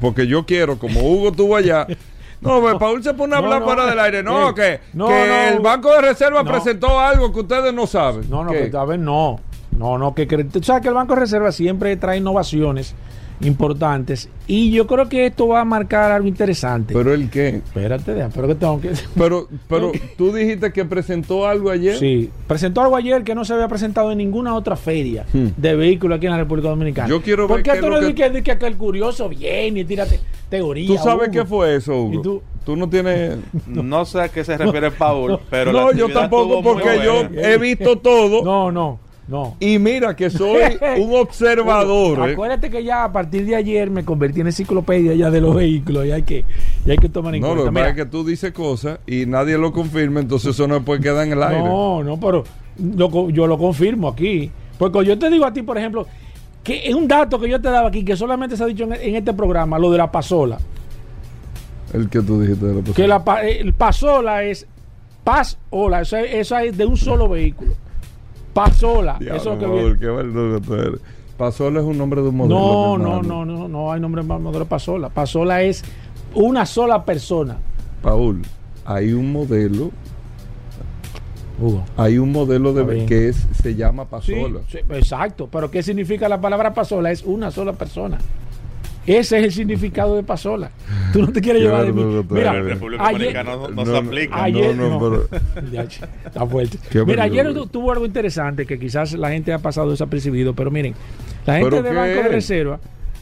Porque yo quiero, como Hugo estuvo allá. *laughs* No, pues Paul se pone a No, hablar no, fuera del aire. No, eh, que, no, que no, el Banco de Reserva no. presentó algo que ustedes no saben. No, no, que, a ver, no. No, no, que cre- tú sabes que el Banco de Reserva siempre trae innovaciones importantes y yo creo que esto va a marcar algo interesante. Pero el qué. Espérate, deja, pero que tengo que... Pero, pero *laughs* tú dijiste que presentó algo ayer. Sí, presentó algo ayer que no se había presentado en ninguna otra feria Hmm. de vehículos aquí en la República Dominicana. Yo quiero ver Porque qué esto es no lo es que- de que, de que el curioso viene y tírate teoría. ¿Tú sabes Hugo. qué fue eso, Hugo? ¿Y tú? tú no tienes. *laughs* No, sé a qué se refiere Paul, pero. la no, yo actividad tampoco, porque yo he visto todo. No, no, no. Y mira que soy *laughs* un observador. ¿eh? Acuérdate que ya a partir de ayer me convertí en enciclopedia ya de los vehículos y hay que, y hay que tomar en No, lo cuenta. que pasa Mira, es que tú dices cosas y nadie lo confirma, entonces eso no puede quedar en el aire. No, no, pero lo yo lo confirmo aquí. Porque yo te digo a ti, por ejemplo, que es un dato que yo te daba aquí, que solamente se ha dicho en, en este programa, lo de la pasola. El que tú dijiste de la Que la pa- eh, el pasola es pasola, eso es, eso es de un solo vehículo. Pasola, Diablo, eso que qué tú eres. Pasola es un nombre de un modelo. No, no, no, no, no hay nombre más modelo Pasola. Pasola es una sola persona. Paul, hay un modelo, Hugo. hay un modelo de que es, se llama Sí, Pasola. sí, exacto. Pero ¿qué significa la palabra pasola? Es una sola persona. Ese es el significado de pasola. Tú no te quieres llevar de mí. Mira, en República ayer, no, no, se aplica. Ayer, no, no, pero... *laughs* está fuerte. Mira, ayer tuvo algo interesante que quizás la gente ha pasado desapercibido, pero miren, la gente de Banco de Reserva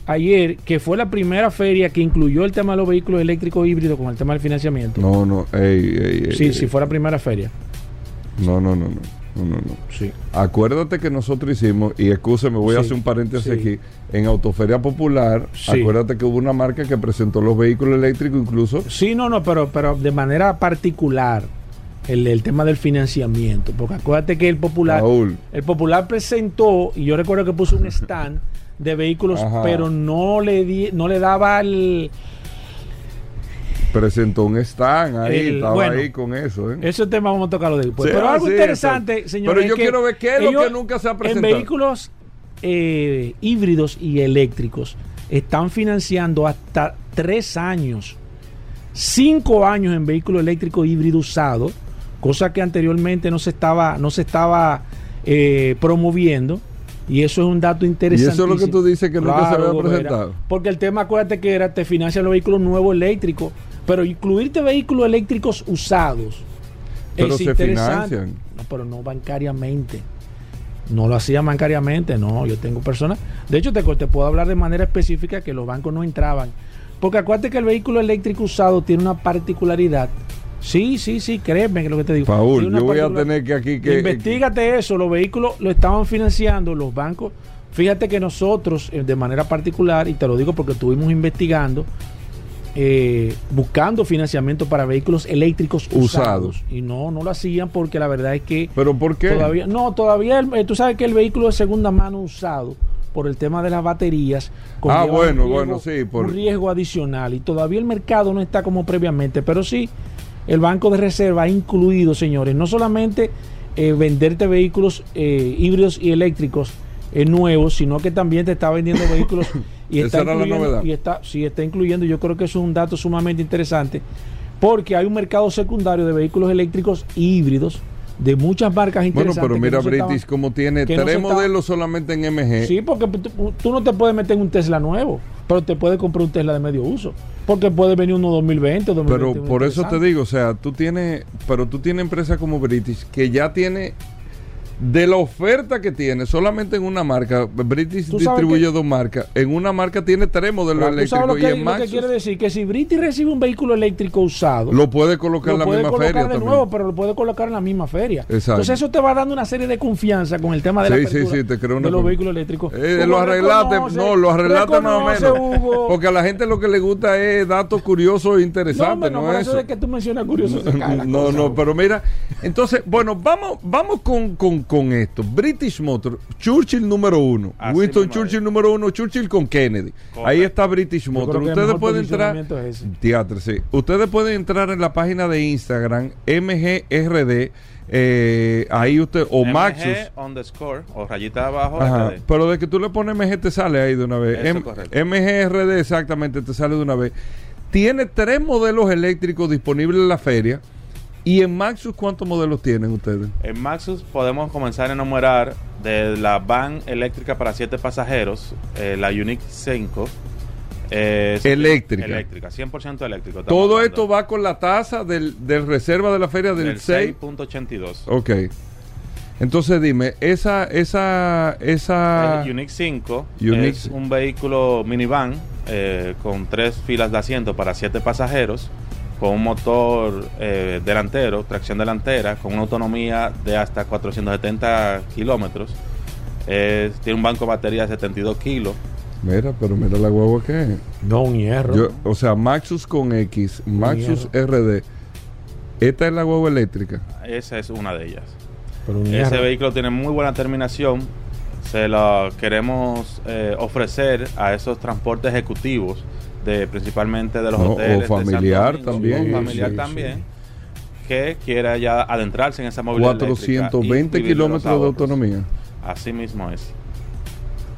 ayer, que fue la primera feria que incluyó el tema de los vehículos eléctricos híbridos con el tema del financiamiento. No, no, ey, ey, sí, sí, fue la primera feria. No, no, no, no. No, no, no. Sí. Acuérdate que nosotros hicimos, y me voy a hacer un paréntesis aquí, en Autoferia Popular, acuérdate que hubo una marca que presentó los vehículos eléctricos incluso. Sí, no, no, pero, pero de manera particular. El, tema del financiamiento, porque acuérdate que el popular el popular presentó y yo recuerdo que puso un stand de vehículos, pero no le di, no le daba el presentó un stand ahí, estaba ahí con eso. ¿eh? Ese tema vamos a tocarlo después. pero algo interesante, señor. Pero yo quiero ver qué es lo que nunca se ha presentado. En vehículos eh, híbridos y eléctricos están financiando hasta tres años, cinco años en vehículo eléctrico híbrido usado, cosa que anteriormente no se estaba, no se estaba eh, promoviendo. Y eso es un dato interesante. Y eso es lo que tú dices que nunca se había presentado. porque el tema, acuérdate que era, te financian los vehículos nuevos eléctricos pero incluirte vehículos eléctricos usados pero es se financian. No, pero no bancariamente. No lo hacían bancariamente, no. Yo tengo personas. De hecho, te, te puedo hablar de manera específica que los bancos no entraban. Porque acuérdate que el vehículo eléctrico usado tiene una particularidad. Sí, sí, sí, créeme que lo que te digo. Paul, yo voy a tener que aquí que. Investígate eso. Los vehículos lo estaban financiando los bancos. Fíjate que nosotros, eh, de manera particular, y te lo digo porque estuvimos investigando, eh, buscando financiamiento para vehículos eléctricos usados. Y no, no lo hacían porque la verdad es que... ¿Pero por qué? Todavía, no, todavía, eh, tú sabes que el vehículo de segunda mano usado por el tema de las baterías. Ah, bueno, bueno, sí. Por... Un riesgo adicional y todavía el mercado no está como previamente, pero sí, el Banco de Reserva ha incluido, señores, no solamente eh, venderte vehículos híbridos y eléctricos nuevos, sino que también te está vendiendo *coughs* vehículos y está incluyendo, y está, sí, está incluyendo, yo creo que es un dato sumamente interesante, porque hay un mercado secundario de vehículos eléctricos híbridos de muchas marcas interesantes. Bueno, pero mira, British, como tiene tres modelos solamente en MG. Sí, porque tú, no te puedes meter en un Tesla nuevo, pero te puedes comprar un Tesla de medio uso. Porque puede venir uno 2020, 2021. Pero por eso te digo, o sea, tú tienes, pero tú tienes empresas como British que ya tiene de la oferta que tiene solamente en una marca, British distribuye dos marcas, en una marca tiene tres modelos eléctricos lo que, y en lo que quiere decir que si British recibe un vehículo eléctrico usado, lo puede colocar en la misma feria de nuevo, pero lo puede colocar en la misma feria. Entonces eso te va dando una serie de confianza con el tema de la sí, sí, te creo de los vehículos eléctricos. Eh, lo arreglaste, no, lo arreglaste más o menos. Porque a la gente lo que le gusta es datos curiosos e interesantes, no, no, eso. de que tú mencionas curiosos. No, no, pero mira, entonces, bueno, vamos vamos con con esto. British Motor, Churchill número uno. Winston Churchill número uno, Churchill con Kennedy. Ahí está British Motor. Ustedes pueden entrar. Teatro, sí. Ustedes pueden entrar en la página de Instagram, MGRD. Eh, ahí usted, o MG Maxus. underscore, o rayita abajo. pero de que tú le pones MG te sale ahí de una vez. MGRD exactamente te sale de una vez. Tiene tres modelos eléctricos disponibles en la feria ¿Y en Maxus cuántos modelos tienen ustedes? En Maxus podemos comenzar a enumerar de la van eléctrica para 7 pasajeros, eh, la Unique 5. eléctrica. Eléctrica, 100% eléctrico. Todo esto va con la tasa del, reserva de la feria del, 6.82. Ok. Entonces dime, esa esa esa el Unique 5 es un vehículo minivan eh, con tres filas de asiento para siete pasajeros con un motor eh, delantero, tracción delantera, con una autonomía de hasta 470 kilómetros. tiene un banco de batería de 72 kilos. Mira, pero mira la guagua que es. No, un hierro. o sea, Maxus con X, Maxus RD. ¿Esta es la guagua eléctrica? Esa es una de ellas. Ese vehículo tiene muy buena terminación. Se lo queremos eh, ofrecer a esos transportes ejecutivos principalmente de los hoteles. O familiar también. familiar también. Que quiera ya adentrarse en esa movilidad 420 kilómetros de autonomía. Así mismo es.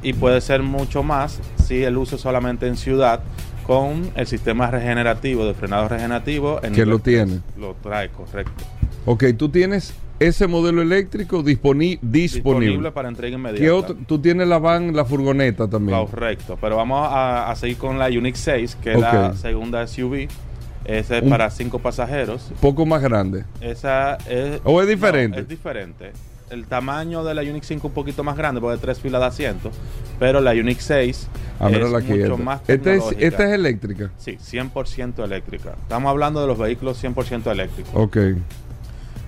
Y puede ser mucho más si el uso solamente en ciudad con el sistema regenerativo de frenado regenerativo. En que lo tiene. Lo trae, correcto. Ok, tú tienes ese modelo eléctrico disponi- disponible. Disponible para entrega inmediata. ¿Qué otro? Tú tienes la van, la furgoneta también. Correcto, pero vamos a, a seguir con la Unix 6, que es la segunda SUV. Esa es Un- para cinco pasajeros. Poco más grande. Esa es... ¿O es diferente? No, es diferente. El tamaño de la Unix 5 un poquito más grande, porque es tres filas de asientos, pero la Unix 6 A ver es la mucho más Esta es, esta es eléctrica. Sí, 100% eléctrica. Estamos hablando de los vehículos 100% eléctricos. Ok.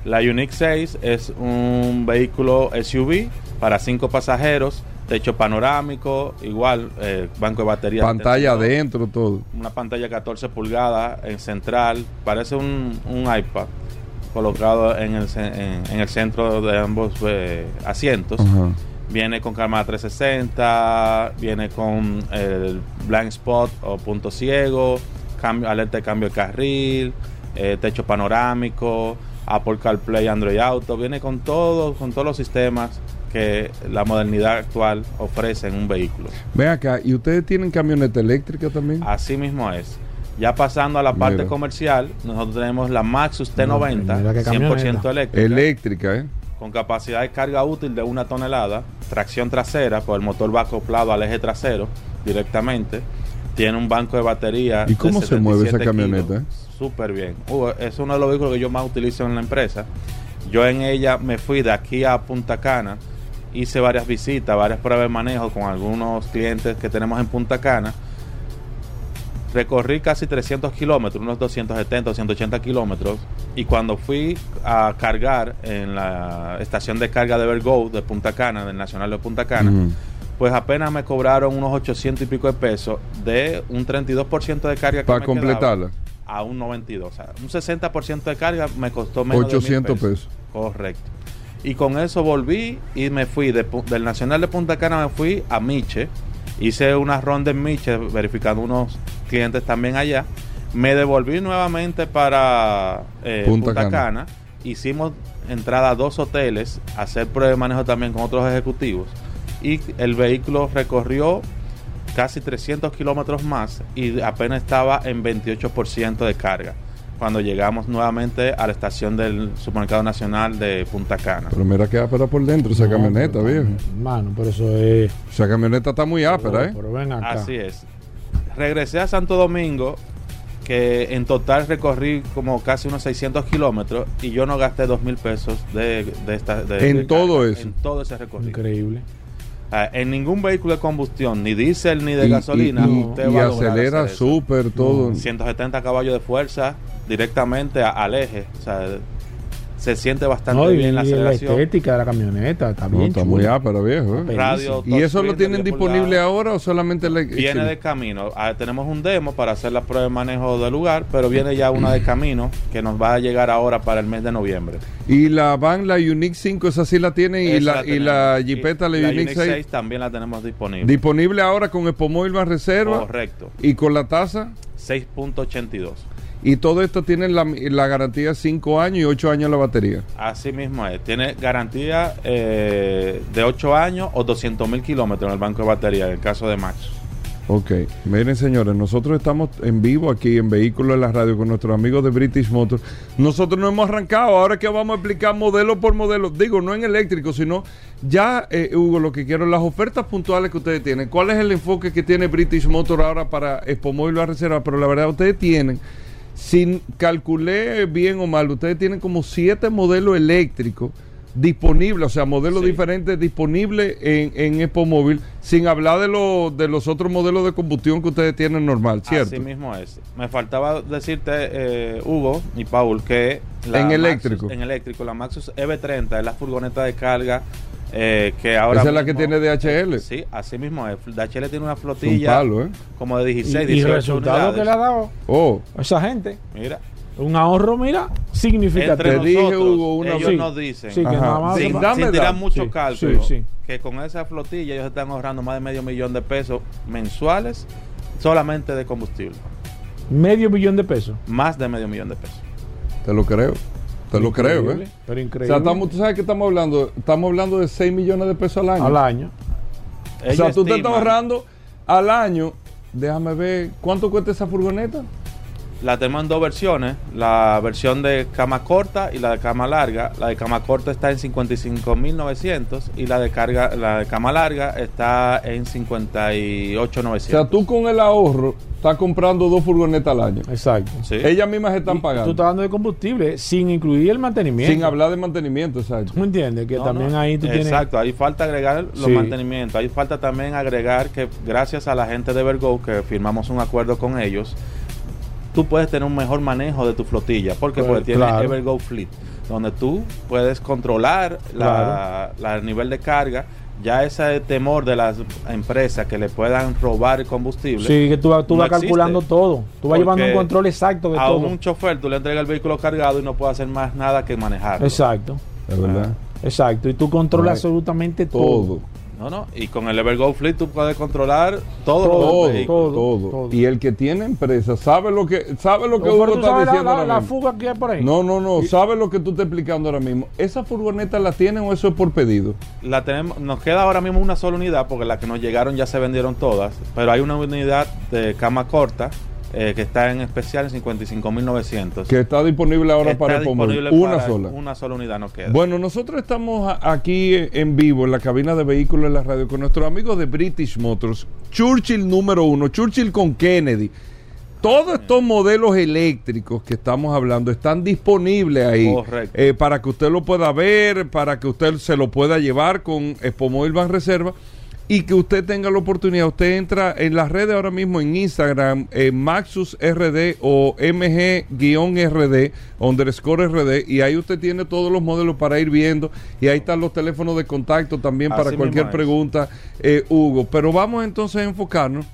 La Unix 6 es un vehículo SUV para cinco pasajeros, techo panorámico, igual, eh, banco de batería. Pantalla adentro, todo. Una pantalla 14 pulgadas en central, parece un, un iPad colocado en el, en, en el centro de ambos eh, asientos. Viene con cámara 360, viene con el blind spot o punto ciego, cambio, alerta de cambio de carril, eh, techo panorámico, Apple CarPlay, Android Auto, viene con todo, con todos los sistemas que la modernidad actual ofrece en un vehículo. Ven acá, ¿y ustedes tienen camioneta eléctrica también? Así mismo es. Ya pasando a la parte Mira. comercial, nosotros tenemos la Maxus mira T90, qué 100% camioneta. eléctrica Eléctrica, ¿eh? con capacidad de carga útil de una tonelada, tracción trasera, pues el motor va acoplado al eje trasero directamente, tiene un banco de batería. ¿Y cómo de se mueve esa 77 camioneta, kilos. Súper bien. Uh, es uno de los vehículos que yo más utilizo en la empresa. Yo en ella me fui de aquí a Punta Cana, hice varias visitas, varias pruebas de manejo con algunos clientes que tenemos en Punta Cana. Recorrí casi 300 kilómetros, unos 270, 280 kilómetros. Y cuando fui a cargar en la estación de carga de Vergo de Punta Cana, del Nacional de Punta Cana, pues apenas me cobraron unos 800 y pico de pesos de un 32% de carga que Para me completarla. quedaba a un 92. O sea, un 60% de carga me costó menos de 800 mil pesos. Correcto. Y con eso volví y me fui de del Nacional de Punta Cana, me fui a Miche. Hice una ronda en Miche, verificando unos clientes también allá. Me devolví nuevamente para eh, Punta Punta, Cana. Cana. Hicimos entrada a dos hoteles, hacer prueba de manejo también con otros ejecutivos. Y el vehículo recorrió casi 300 kilómetros más y apenas estaba en 28% de carga cuando llegamos nuevamente a la estación del Supermercado Nacional de Punta Cana. Pero mira que ápera por dentro esa No, camioneta, viejo. Hermano, pero eso es. Esa camioneta está muy ápera, ¿eh? Pero ven acá. Así es. Regresé a Santo Domingo, que en total recorrí como casi unos 600 kilómetros y yo no gasté 2 mil pesos de, de esta. de- En de todo carga, eso. En todo ese recorrido. Increíble. En ningún vehículo de combustión, ni diésel ni de Y- gasolina, y, usted y va a acelera súper todo. 170 caballos de fuerza directamente a- al eje. O sea, se siente bastante No, y, bien la y la aceleración. estética de la camioneta está No, bien. está chula. muy ápera, viejo. ¿eh? Radio ¿Y eso lo tienen 10 disponible pulgadas. ahora o solamente le Viene de camino. Ah, tenemos un demo para hacer la prueba de manejo del lugar, pero viene ya una de *clears throat* camino que nos va a llegar ahora para el mes de noviembre. Y la van, la Unix 5, esa sí la tienen. Y la, y la Jeepeta, la, la Unix 6, 6 también la tenemos disponible. disponible ahora con Expo Móvil más reserva. Correcto. Y con la tasa. 6.82. Y todo esto tiene la, la garantía 5 años y 8 años la batería. Así mismo es. Tiene garantía eh, de 8 años o 200 mil kilómetros en el banco de batería, en el caso de Max. Ok, miren señores, nosotros estamos en vivo aquí en Vehículos de la Radio con nuestros amigos de British Motors. Nosotros no hemos arrancado, ahora que vamos a explicar modelo por modelo, digo, no en eléctrico, sino ya, eh, Hugo, lo que quiero, las ofertas puntuales que ustedes tienen. ¿Cuál es el enfoque que tiene British Motors ahora para Expo Móvil a reserva? Pero la verdad, ustedes tienen, sin calculé bien o mal, ustedes tienen como siete modelos eléctricos disponibles, o sea, modelos Sí. diferentes disponibles en, en Expo Móvil, sin hablar de, los de los otros modelos de combustión que ustedes tienen normal, ¿cierto? Así mismo es. Me faltaba decirte, eh, Hugo y Paul, que En Maxus- eléctrico. en eléctrico, la Maxus EV30 es la furgoneta de carga eh, que ahora. Esa es la que tiene DHL. Sí, así mismo es. DHL tiene una un flotilla palo, ¿eh? como de Y, 16, y 18 resultado unidades. que le ha dado Oh, a esa gente. Mira, Un ahorro, mira, significativo. entre Te dije, nosotros, Hugo, una ellos vez- nos dicen. Sí, que Ajá. nada más. Sí, sin, dame sin tirar mucho Sí, cálculo, sí, sí. que con esa flotilla ellos están ahorrando más de medio millón de pesos mensuales solamente de combustible. Medio billón de pesos. Más de medio millón de pesos. te lo creo. Te lo creo, Increíble, ¿eh? Pero O increíble. sea, estamos, ¿tú sabes qué estamos hablando? Estamos hablando de 6 millones de pesos al año. al año. o sea, Ellos tú te estás estiman- ahorrando al año. Déjame ver, ¿cuánto cuesta esa furgoneta? La tenemos en dos versiones, la versión de cama corta y la de cama larga. La de cama corta está en 55.900 y la de carga la de cama larga está en 58.900. O sea, tú con el ahorro estás comprando dos furgonetas al año. Exacto. Sí. Ellas mismas están pagando. Tú estás dando de combustible sin incluir el mantenimiento. Sin hablar de mantenimiento, exacto. ¿Tú me entiendes? Que No, también no. ahí tú tienes... Exacto, ahí falta agregar los Sí. mantenimientos. Ahí falta también agregar que gracias a la gente de Evergo que firmamos un acuerdo con ellos, tú puedes tener un mejor manejo de tu flotilla. ¿Por qué? Pues, Porque tiene claro. Evergo Fleet, donde tú puedes controlar la, la- el nivel de carga. Ya ese temor de las empresas que le puedan robar el combustible. Sí, que tú, vas- tú no vas existe. calculando todo. Tú vas llevando un Porque control exacto de a todo. un chofer tú le entregas el vehículo cargado y no puede hacer más nada que manejarlo. Exacto, Es verdad. exacto. Y tú controlas Right. absolutamente todo. Todo. No, no. Y con el Evergo Fleet tú puedes controlar todo, Todo, lo Todo, todo, todo. Y el que tiene empresa sabe lo que sabe lo que Hugo tú está sabes diciendo la- ahora la mismo. fuga que hay por ahí. No, no, no, sabe lo que tú estás explicando ahora mismo. ¿Esa furgoneta la tienen o eso es por pedido? La tenemos, nos queda ahora mismo una sola unidad porque las que nos llegaron ya se vendieron todas, pero hay una unidad de cama corta eh, que está en especial en 55.900. Que está disponible ahora Está para el disponible Una para- sola. Una sola unidad nos queda. Bueno, nosotros estamos aquí en vivo en la cabina de vehículos en la radio con nuestros amigos de British Motors, Churchill número uno, Churchill con Kennedy. Todos estos modelos eléctricos que estamos hablando están disponibles ahí eh, para que usted lo pueda ver, para que usted se lo pueda llevar con Expomóvil Van Reserva y que usted tenga la oportunidad. Usted entra en las redes ahora mismo en Instagram, en Maxus RD o MG-RD, underscore RD, y ahí usted tiene todos los modelos para ir viendo. Y ahí están los teléfonos de contacto también Así para cualquier pregunta, eh, Hugo. Pero vamos entonces a enfocarnos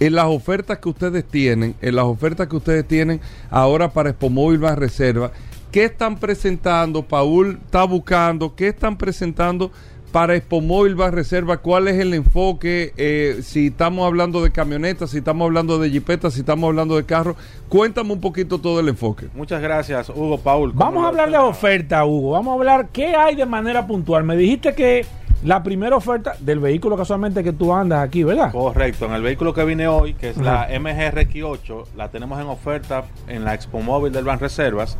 en las ofertas que ustedes tienen, en las ofertas que ustedes tienen ahora para Expomóvil Van Reserva. ¿Qué están presentando? Paul está buscando. ¿Qué están presentando para Expomóvil Van Reserva? ¿Cuál es el enfoque? Eh, si estamos hablando de camionetas, si estamos hablando de jipetas, si estamos hablando de carros. Cuéntame un poquito todo el enfoque. Muchas gracias, Hugo Paul. ¿Cómo Vamos a hablar de oferta, Hugo. Vamos a hablar qué hay de manera puntual. Me dijiste que la primera oferta del vehículo casualmente que tú andas aquí, ¿verdad? Correcto, en el vehículo que vine hoy, que es la MGRX8, la tenemos en oferta en la Expo Móvil del Ban Reservas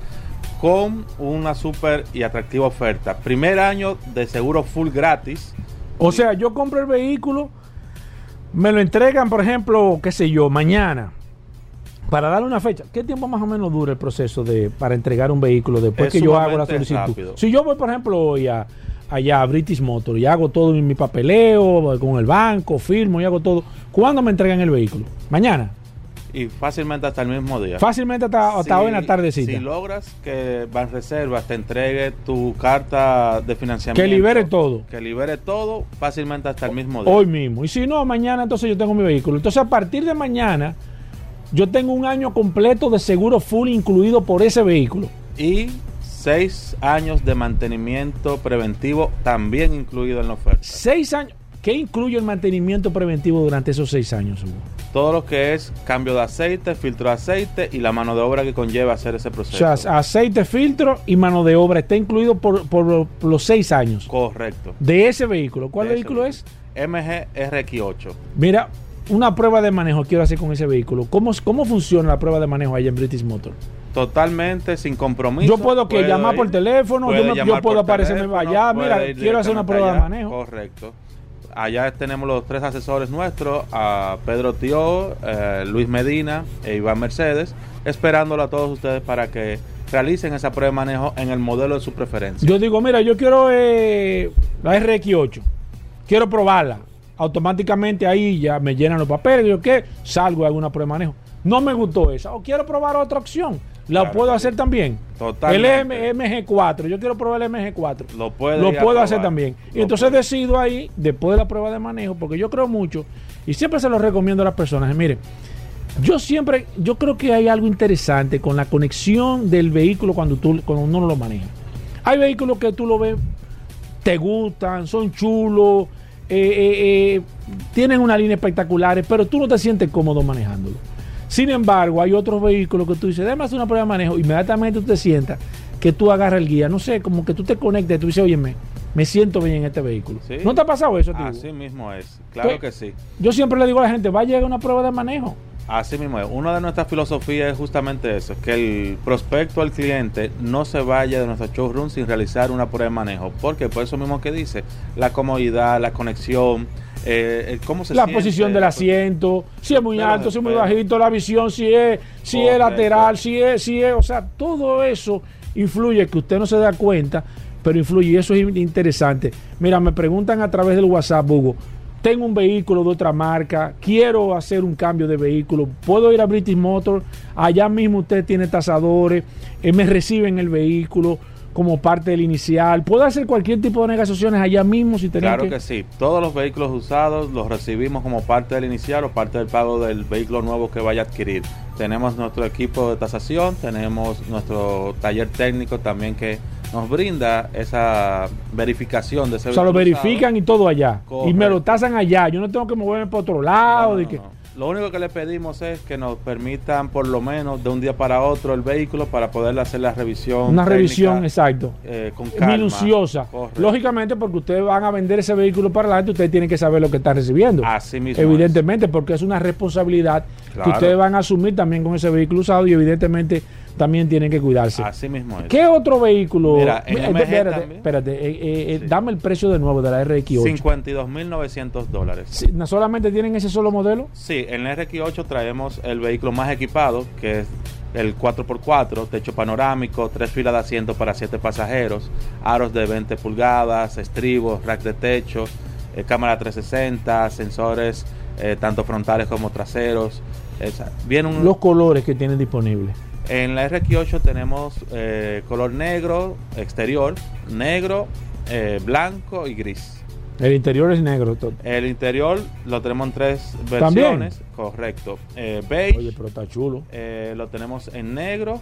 con una súper y atractiva oferta. Primer año de seguro full gratis. O sea, yo compro el vehículo, me lo entregan, por ejemplo, qué sé yo, mañana. Para darle una fecha, ¿qué tiempo más o menos dura el proceso de para entregar un vehículo después Es que yo hago la solicitud? rápido. Si yo voy, por ejemplo, hoy a, allá a British Motor y hago todo mi papeleo con el banco, firmo y hago todo, ¿cuándo me entregan el vehículo? Mañana. Y fácilmente hasta el mismo día. Fácilmente hasta, hasta Si- hoy en la tardecita. Si logras que Banreservas te entregue tu carta de financiamiento. Que libere todo. Que libere todo fácilmente hasta el mismo día. Hoy mismo. Y si no, mañana entonces yo tengo mi vehículo. Entonces a partir de mañana yo tengo un año completo de seguro full incluido por ese vehículo. Y seis años de mantenimiento preventivo también incluido en la oferta. Seis años. ¿Qué incluye el mantenimiento preventivo durante esos seis años, Hugo? Todo lo que es cambio de aceite, filtro de aceite y la mano de obra que conlleva hacer ese O proceso. sea, aceite, filtro y mano de obra está incluido por, por los seis años Correcto. de ese vehículo. ¿Cuál De vehículo es? MG RX8. Mira, una prueba de manejo quiero hacer con ese vehículo. ¿Cómo, cómo funciona la prueba de manejo allá en British Motor? Totalmente sin compromiso. Yo puedo que llamar ir, por teléfono, yo, me- puedo aparecerme allá, mira, quiero hacer una prueba de manejo. Correcto. Allá tenemos los tres asesores nuestros, a Pedro Tío, eh, Luis Medina e Iván Mercedes, esperándolo a todos ustedes para que realicen esa prueba de manejo en el modelo de su preferencia. Yo digo, mira, yo quiero eh, la RX8, quiero probarla. Automáticamente ahí ya me llenan los papeles, yo qué, salgo y hago una prueba de manejo. No me gustó esa, o quiero probar otra opción. La Claro puedo hacer también. Totalmente. El M- MG4, yo quiero probar el MG4. Lo puede puedo hacer también. Y entonces puede. decido ahí, después de la prueba de manejo, porque yo creo mucho, y siempre se lo recomiendo a las personas, mire, yo siempre, yo creo que hay algo interesante con la conexión del vehículo cuando, tú, cuando uno lo maneja. Hay vehículos que tú lo ves, te gustan, son chulos, eh, eh, eh, tienen una línea espectaculares, pero tú no te sientes cómodo manejándolo. Sin embargo, hay otros vehículos que tú dices, déjame hacer una prueba de manejo, inmediatamente tú te sientas que tú agarras el guía, no sé, como que tú te conectes, tú dices, oye, me, me siento bien en este vehículo. Sí. ¿No te ha pasado eso? Hugo? Así mismo es. Claro Pues, que sí. Yo siempre le digo a la gente, vaya a una prueba de manejo. Así mismo es. Una de nuestras filosofías es justamente eso, que el prospecto al cliente no se vaya de nuestro showroom sin realizar una prueba de manejo. Porque por eso mismo que dice, la comodidad, la conexión, eh, cómo se La posición del asiento, si es muy alto, si es muy bajito, la visión, si es, si es lateral, si es, si es, o sea, todo eso influye que usted no se da cuenta, pero influye y eso es interesante. Mira, me preguntan a través del WhatsApp, Hugo, tengo un vehículo de otra marca, quiero hacer un cambio de vehículo, puedo ir a British Motor, allá mismo usted tiene tasadores, eh, me reciben el vehículo como parte del inicial, puedo hacer cualquier tipo de negociaciones allá mismo si tenemos Claro que... sí, todos los vehículos usados los recibimos como parte del inicial o parte del pago del vehículo nuevo que vaya a adquirir. Tenemos nuestro equipo de tasación, tenemos nuestro taller técnico también que nos brinda esa verificación de ese O sea, lo verifican y todo allá. Y me lo tasan allá. Yo no tengo que moverme para otro lado. de que... Lo único que le pedimos es que nos permitan por lo menos de un día para otro el vehículo para poder hacer la revisión. Una revisión, exacto. Eh, con calma, Minuciosa. Lógicamente porque ustedes van a vender ese vehículo para adelante, ustedes tienen que saber lo que están recibiendo. Así mismo. Evidentemente, porque es una responsabilidad que ustedes van a asumir también con ese vehículo usado y evidentemente también tienen que cuidarse. Así mismo es. ¿Qué otro vehículo? Mira, espérate, espérate eh, eh, dame el precio de nuevo de la RX8. 52.900 dólares. ¿No solamente tienen ese solo modelo? Sí, en la RX8 traemos el vehículo más equipado, que es el 4x4, techo panorámico, tres filas de asientos para 7 pasajeros, aros de 20 pulgadas, estribos, rack de techo, eh, cámara 360, sensores tanto frontales como traseros. Vienen Los colores que tienen disponibles. En la RX8 tenemos eh, color negro, exterior, negro, eh, blanco y gris. El interior es negro. Todo. El interior lo tenemos en tres versiones. Correcto. Eh, beige. Oye, pero está chulo. lo tenemos en negro.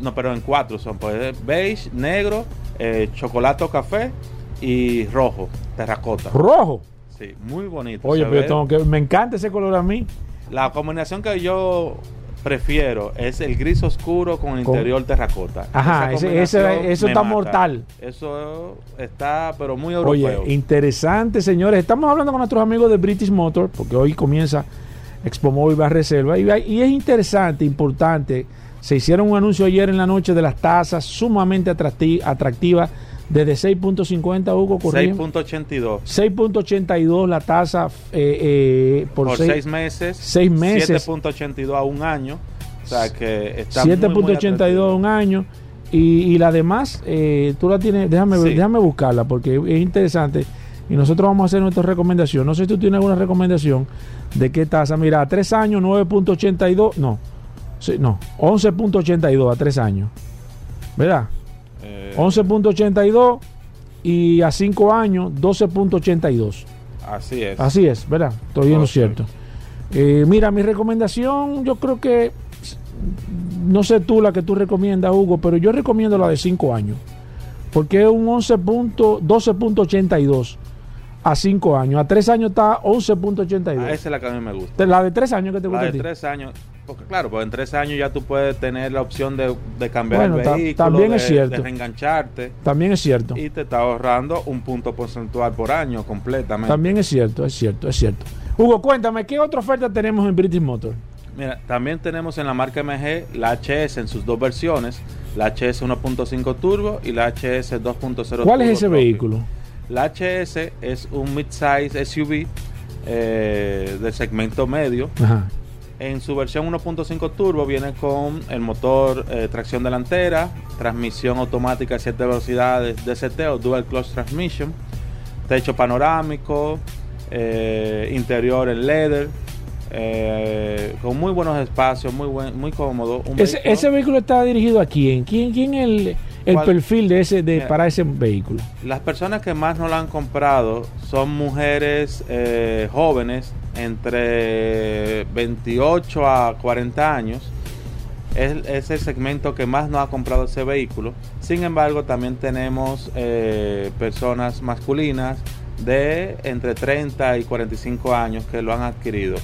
no, pero en cuatro son. Pues, beige, negro, chocolate o café y rojo, terracota. ¿Rojo? Sí, muy bonito. Oye, pero tengo que, me encanta ese color a mí. La combinación que yo prefiero es el gris oscuro con el interior terracota. Ajá, eso está mortal. Eso está, pero muy europeo. Oye, interesante, señores. Estamos hablando con nuestros amigos de British Motor, porque hoy comienza Expo Móvil va Reserva. Y, y es interesante, importante. Se hicieron un anuncio ayer en la noche de las tasas sumamente atractivas desde 6.50, Hugo, 6.82. 6.82 la tasa eh, eh, por 6 meses. 6 meses. 7.82 a un año. O sea que está 7.82 a un año. Y, y la demás, eh, tú la tienes, déjame, déjame buscarla porque es interesante. Y nosotros vamos a hacer nuestra recomendación. No sé si tú tienes alguna recomendación de qué tasa. Mira, a 3 años 9.82, no, no, 11.82 a 3 años. ¿Verdad? 11.82 y a 5 años 12.82. Así es. Así es, ¿verdad? Estoy bien lo cierto. Eh, mira, mi recomendación, yo creo que, no sé tú la que tú recomiendas, Hugo, pero yo recomiendo la de 5 años. Porque es un 12.82 a 5 años. A 3 años está 11.82. Esa es la que a mí me gusta. La de 3 años que te gusta. La de 3 años porque claro, pues en tres años ya tú puedes tener la opción de, cambiar el vehículo, también de, es cierto. reengancharte. También es cierto. Y te está ahorrando un punto porcentual por año completamente. También es cierto, es cierto, es cierto. Hugo, cuéntame, ¿qué otra oferta tenemos en British Motor? Mira, también tenemos en la marca MG la HS en sus dos versiones, la HS 1.5 Turbo y la HS 2.0 ¿Cuál es ese vehículo? La HS es un mid-size SUV eh, del segmento medio. Ajá en su versión 1.5 turbo viene con el motor eh, tracción delantera, transmisión automática a 7 velocidades DCT o Dual Clutch Transmission, techo panorámico, eh, interior en leather, eh, con muy buenos espacios, muy buen, muy cómodo. ese, vehículo. está dirigido a quién? ¿Quién, quién el, el perfil de ese de, para ese vehículo? Las personas que más no lo han comprado son mujeres jóvenes entre 28 a 40 años. Es, el segmento que más nos ha comprado ese vehículo. Sin embargo, también tenemos eh, personas masculinas de entre 30 y 45 años que lo han adquirido.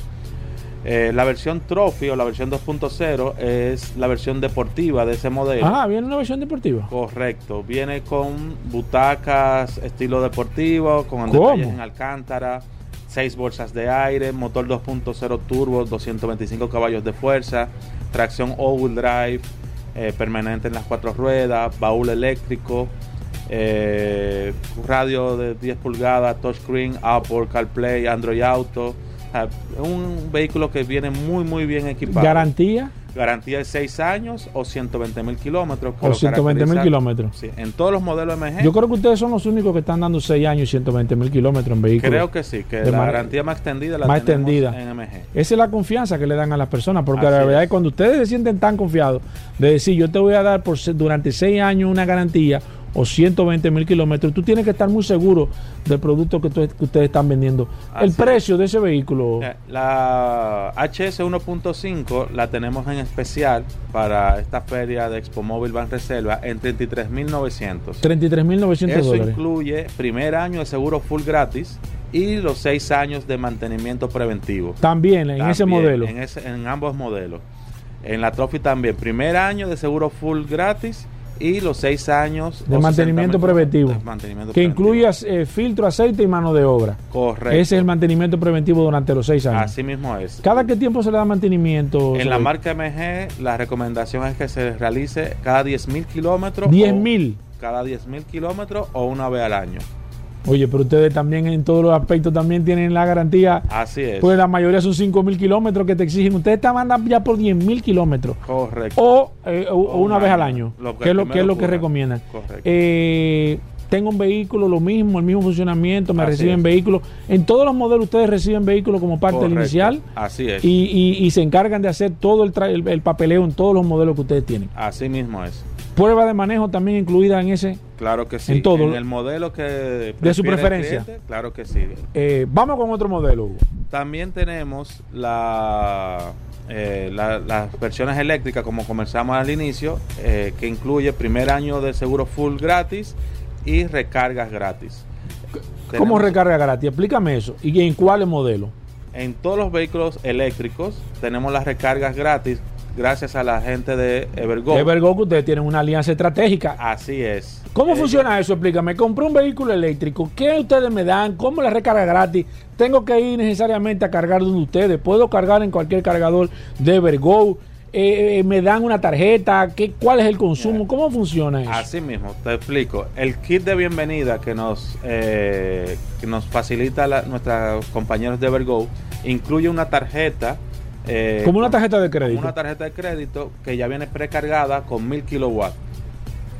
Eh, la versión Trophy o la versión 2.0 es la versión deportiva de ese modelo. Ah, viene una versión deportiva. Correcto, viene con butacas estilo deportivo, con detalles en alcántara, 6 bolsas de aire, motor 2.0 turbo, 225 caballos de fuerza, tracción all-wheel drive, eh, permanente en las cuatro ruedas, baúl eléctrico, eh, radio de 10 pulgadas, touchscreen, Apple CarPlay, Android Auto. un vehículo que viene muy, muy bien equipado. ¿Garantía? Garantía de 6 años o 120 mil kilómetros. O 120 mil kilómetros. Sí, en todos los modelos MG. Yo creo que ustedes son los únicos que están dando 6 años y 120 mil kilómetros en vehículos. Creo que sí, que la garantía más extendida la más extendida. en MG. Esa es la confianza que le dan a las personas, porque la verdad es. que cuando ustedes se sienten tan confiados de decir, yo te voy a dar por durante 6 años una garantía o 120 mil kilómetros, tú tienes que estar muy seguro del producto que, ustedes están vendiendo. el precio de ese vehículo. La HS 1.5 la tenemos en especial para esta feria de Expo Móvil Van Reserva en 33.900. 33.900 Eso incluye primer año de seguro full gratis y los seis años de mantenimiento preventivo. También en ese modelo. En, en ambos modelos. En la Trophy también, primer año de seguro full gratis y los seis años de mantenimiento preventivo, que incluye eh, filtro, aceite y mano de obra. Correcto. Ese es el mantenimiento preventivo durante los seis años. Así mismo es. ¿Cada qué tiempo se le da mantenimiento? En la marca MG, la recomendación es que se realice cada 10 mil kilómetros. 10 mil. Cada 10 mil kilómetros o una vez al año. Oye, pero ustedes también en todos los aspectos también tienen la garantía. Así es. Pues la mayoría son 5 mil kilómetros que te exigen. Ustedes están mandando ya por 10 mil kilómetros. Correcto. O, eh, una vez al año. ¿Qué es lo, que, es lo que recomiendan? Correcto. Eh, tengo un vehículo, lo mismo, el mismo funcionamiento, me reciben vehículos. En todos los modelos ustedes reciben vehículos como parte del inicial. Así es. Y, se encargan de hacer todo el, el papeleo en todos los modelos que ustedes tienen. Así mismo es. Prueba de manejo también incluida en ese. Claro que sí. En todo. En el modelo que. De su preferencia. claro que sí. Eh, vamos con otro modelo, También tenemos la, eh, las versiones eléctricas, como comenzamos al inicio, eh, que incluye primer año de seguro full gratis y recargas gratis. ¿Cómo recarga gratis? Explícame eso. ¿Y en cuáles modelos? En todos los vehículos eléctricos tenemos las recargas gratis gracias a la gente de Evergo. Evergo, que ustedes tienen una alianza estratégica. Así es. ¿Cómo funciona eso? Explícame. Compré un vehículo eléctrico. ¿Qué ustedes me dan? ¿Cómo la recarga gratis? ¿Tengo que ir necesariamente a cargar donde ustedes? ¿Puedo cargar en cualquier cargador de Evergo? Eh, eh, me dan una tarjeta, ¿qué, ¿cuál es el consumo? ¿Cómo funciona eso? Así mismo, te explico. El kit de bienvenida que nos, eh, que nos facilita nuestros compañeros de Evergo incluye una tarjeta eh, como una tarjeta de crédito. Como una tarjeta de crédito que ya viene precargada con 1000 kilowatts.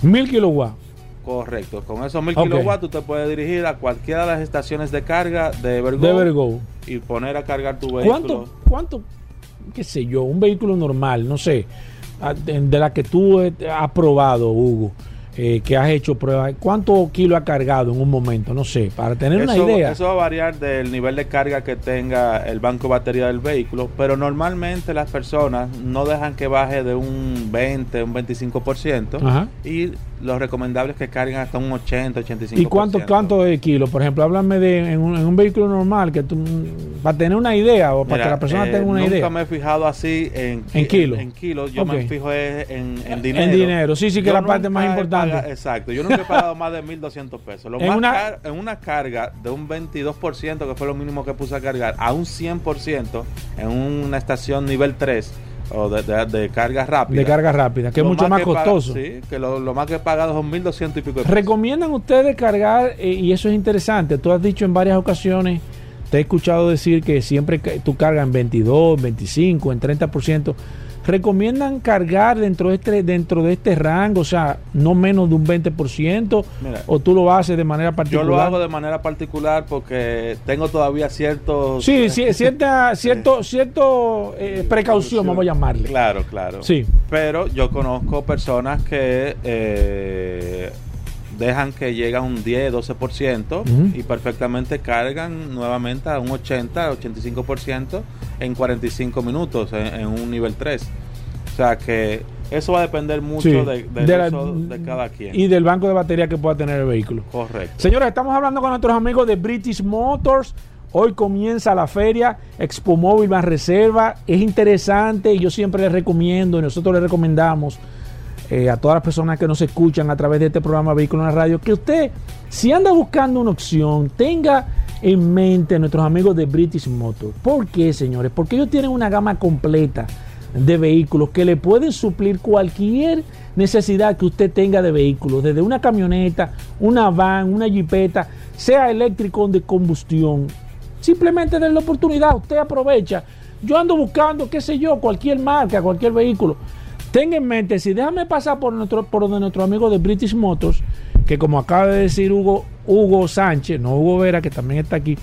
1000 kilowatts. Correcto. Con esos 1000 kilowatts tú te puedes dirigir a cualquiera de las estaciones de carga de Evergo. Y poner a cargar tu vehículo. ¿Cuánto, cuánto, qué sé yo, un vehículo normal, no sé, de la que tú has probado, Hugo? Eh, que has hecho pruebas, ¿cuánto kilo ha cargado en un momento? No sé, para tener una idea. Eso va a variar del nivel de carga que tenga el banco de batería del vehículo, pero normalmente las personas no dejan que baje de un 20, un 25% Ajá. y lo recomendable es que carguen hasta un 80, 85%. ¿Y cuánto, cuánto de kilo? Por ejemplo, háblame de en un, vehículo normal, que tú, para tener una idea o para que la persona tenga una idea. Nunca me he fijado así en, en kilos. En, kilos, yo me fijo en, en, dinero. En dinero, sí, sí, que es la parte más importante. exacto, yo nunca he pagado más de 1.200 pesos. Lo en, más una, en una carga de un 22%, que fue lo mínimo que puse a cargar, a un 100% en una estación nivel 3 o de, carga rápida. De carga rápida, que es mucho más, costoso. sí, que lo, más que he pagado son 1.200 y pico de pesos. ¿Recomiendan ustedes cargar, eh, y eso es interesante, tú has dicho en varias ocasiones, te he escuchado decir que siempre tú cargas en 22, 25, en 30%. ¿Recomiendan cargar dentro de este dentro de este rango, o sea, no menos de un 20%? ¿O tú lo haces de manera particular? Yo lo hago de manera particular porque tengo todavía ciertos... Sí, sí *laughs* cierta cierto, cierto eh, precaución, vamos a llamarle. Claro, claro. Sí. Pero yo conozco personas que... Eh, dejan que llega a un 10, 12% y perfectamente cargan nuevamente a un 80, 85% en 45 minutos en, un nivel 3. O sea que eso va a depender mucho de, de, cada quien. Y del banco de batería que pueda tener el vehículo. Correcto. Señores, estamos hablando con nuestros amigos de British Motors. Hoy comienza la feria Expo Móvil más Reserva. Es interesante y yo siempre les recomiendo y nosotros les recomendamos eh, a todas las personas que nos escuchan a través de este programa Vehículo en la Radio, que usted, si anda buscando una opción, tenga en mente a nuestros amigos de British Motors. ¿Por qué, señores? Porque ellos tienen una gama completa de vehículos que le pueden suplir cualquier necesidad que usted tenga de vehículos, desde una camioneta, una van, una jipeta, sea eléctrico o de combustión. Simplemente den la oportunidad, usted aprovecha. Yo ando buscando, qué sé yo, cualquier marca, cualquier vehículo. Tenga en mente, si déjame pasar por, nuestro, por donde nuestro amigo de British Motors, que como acaba de decir Hugo, Hugo Sánchez, no Hugo Vera, que también está aquí,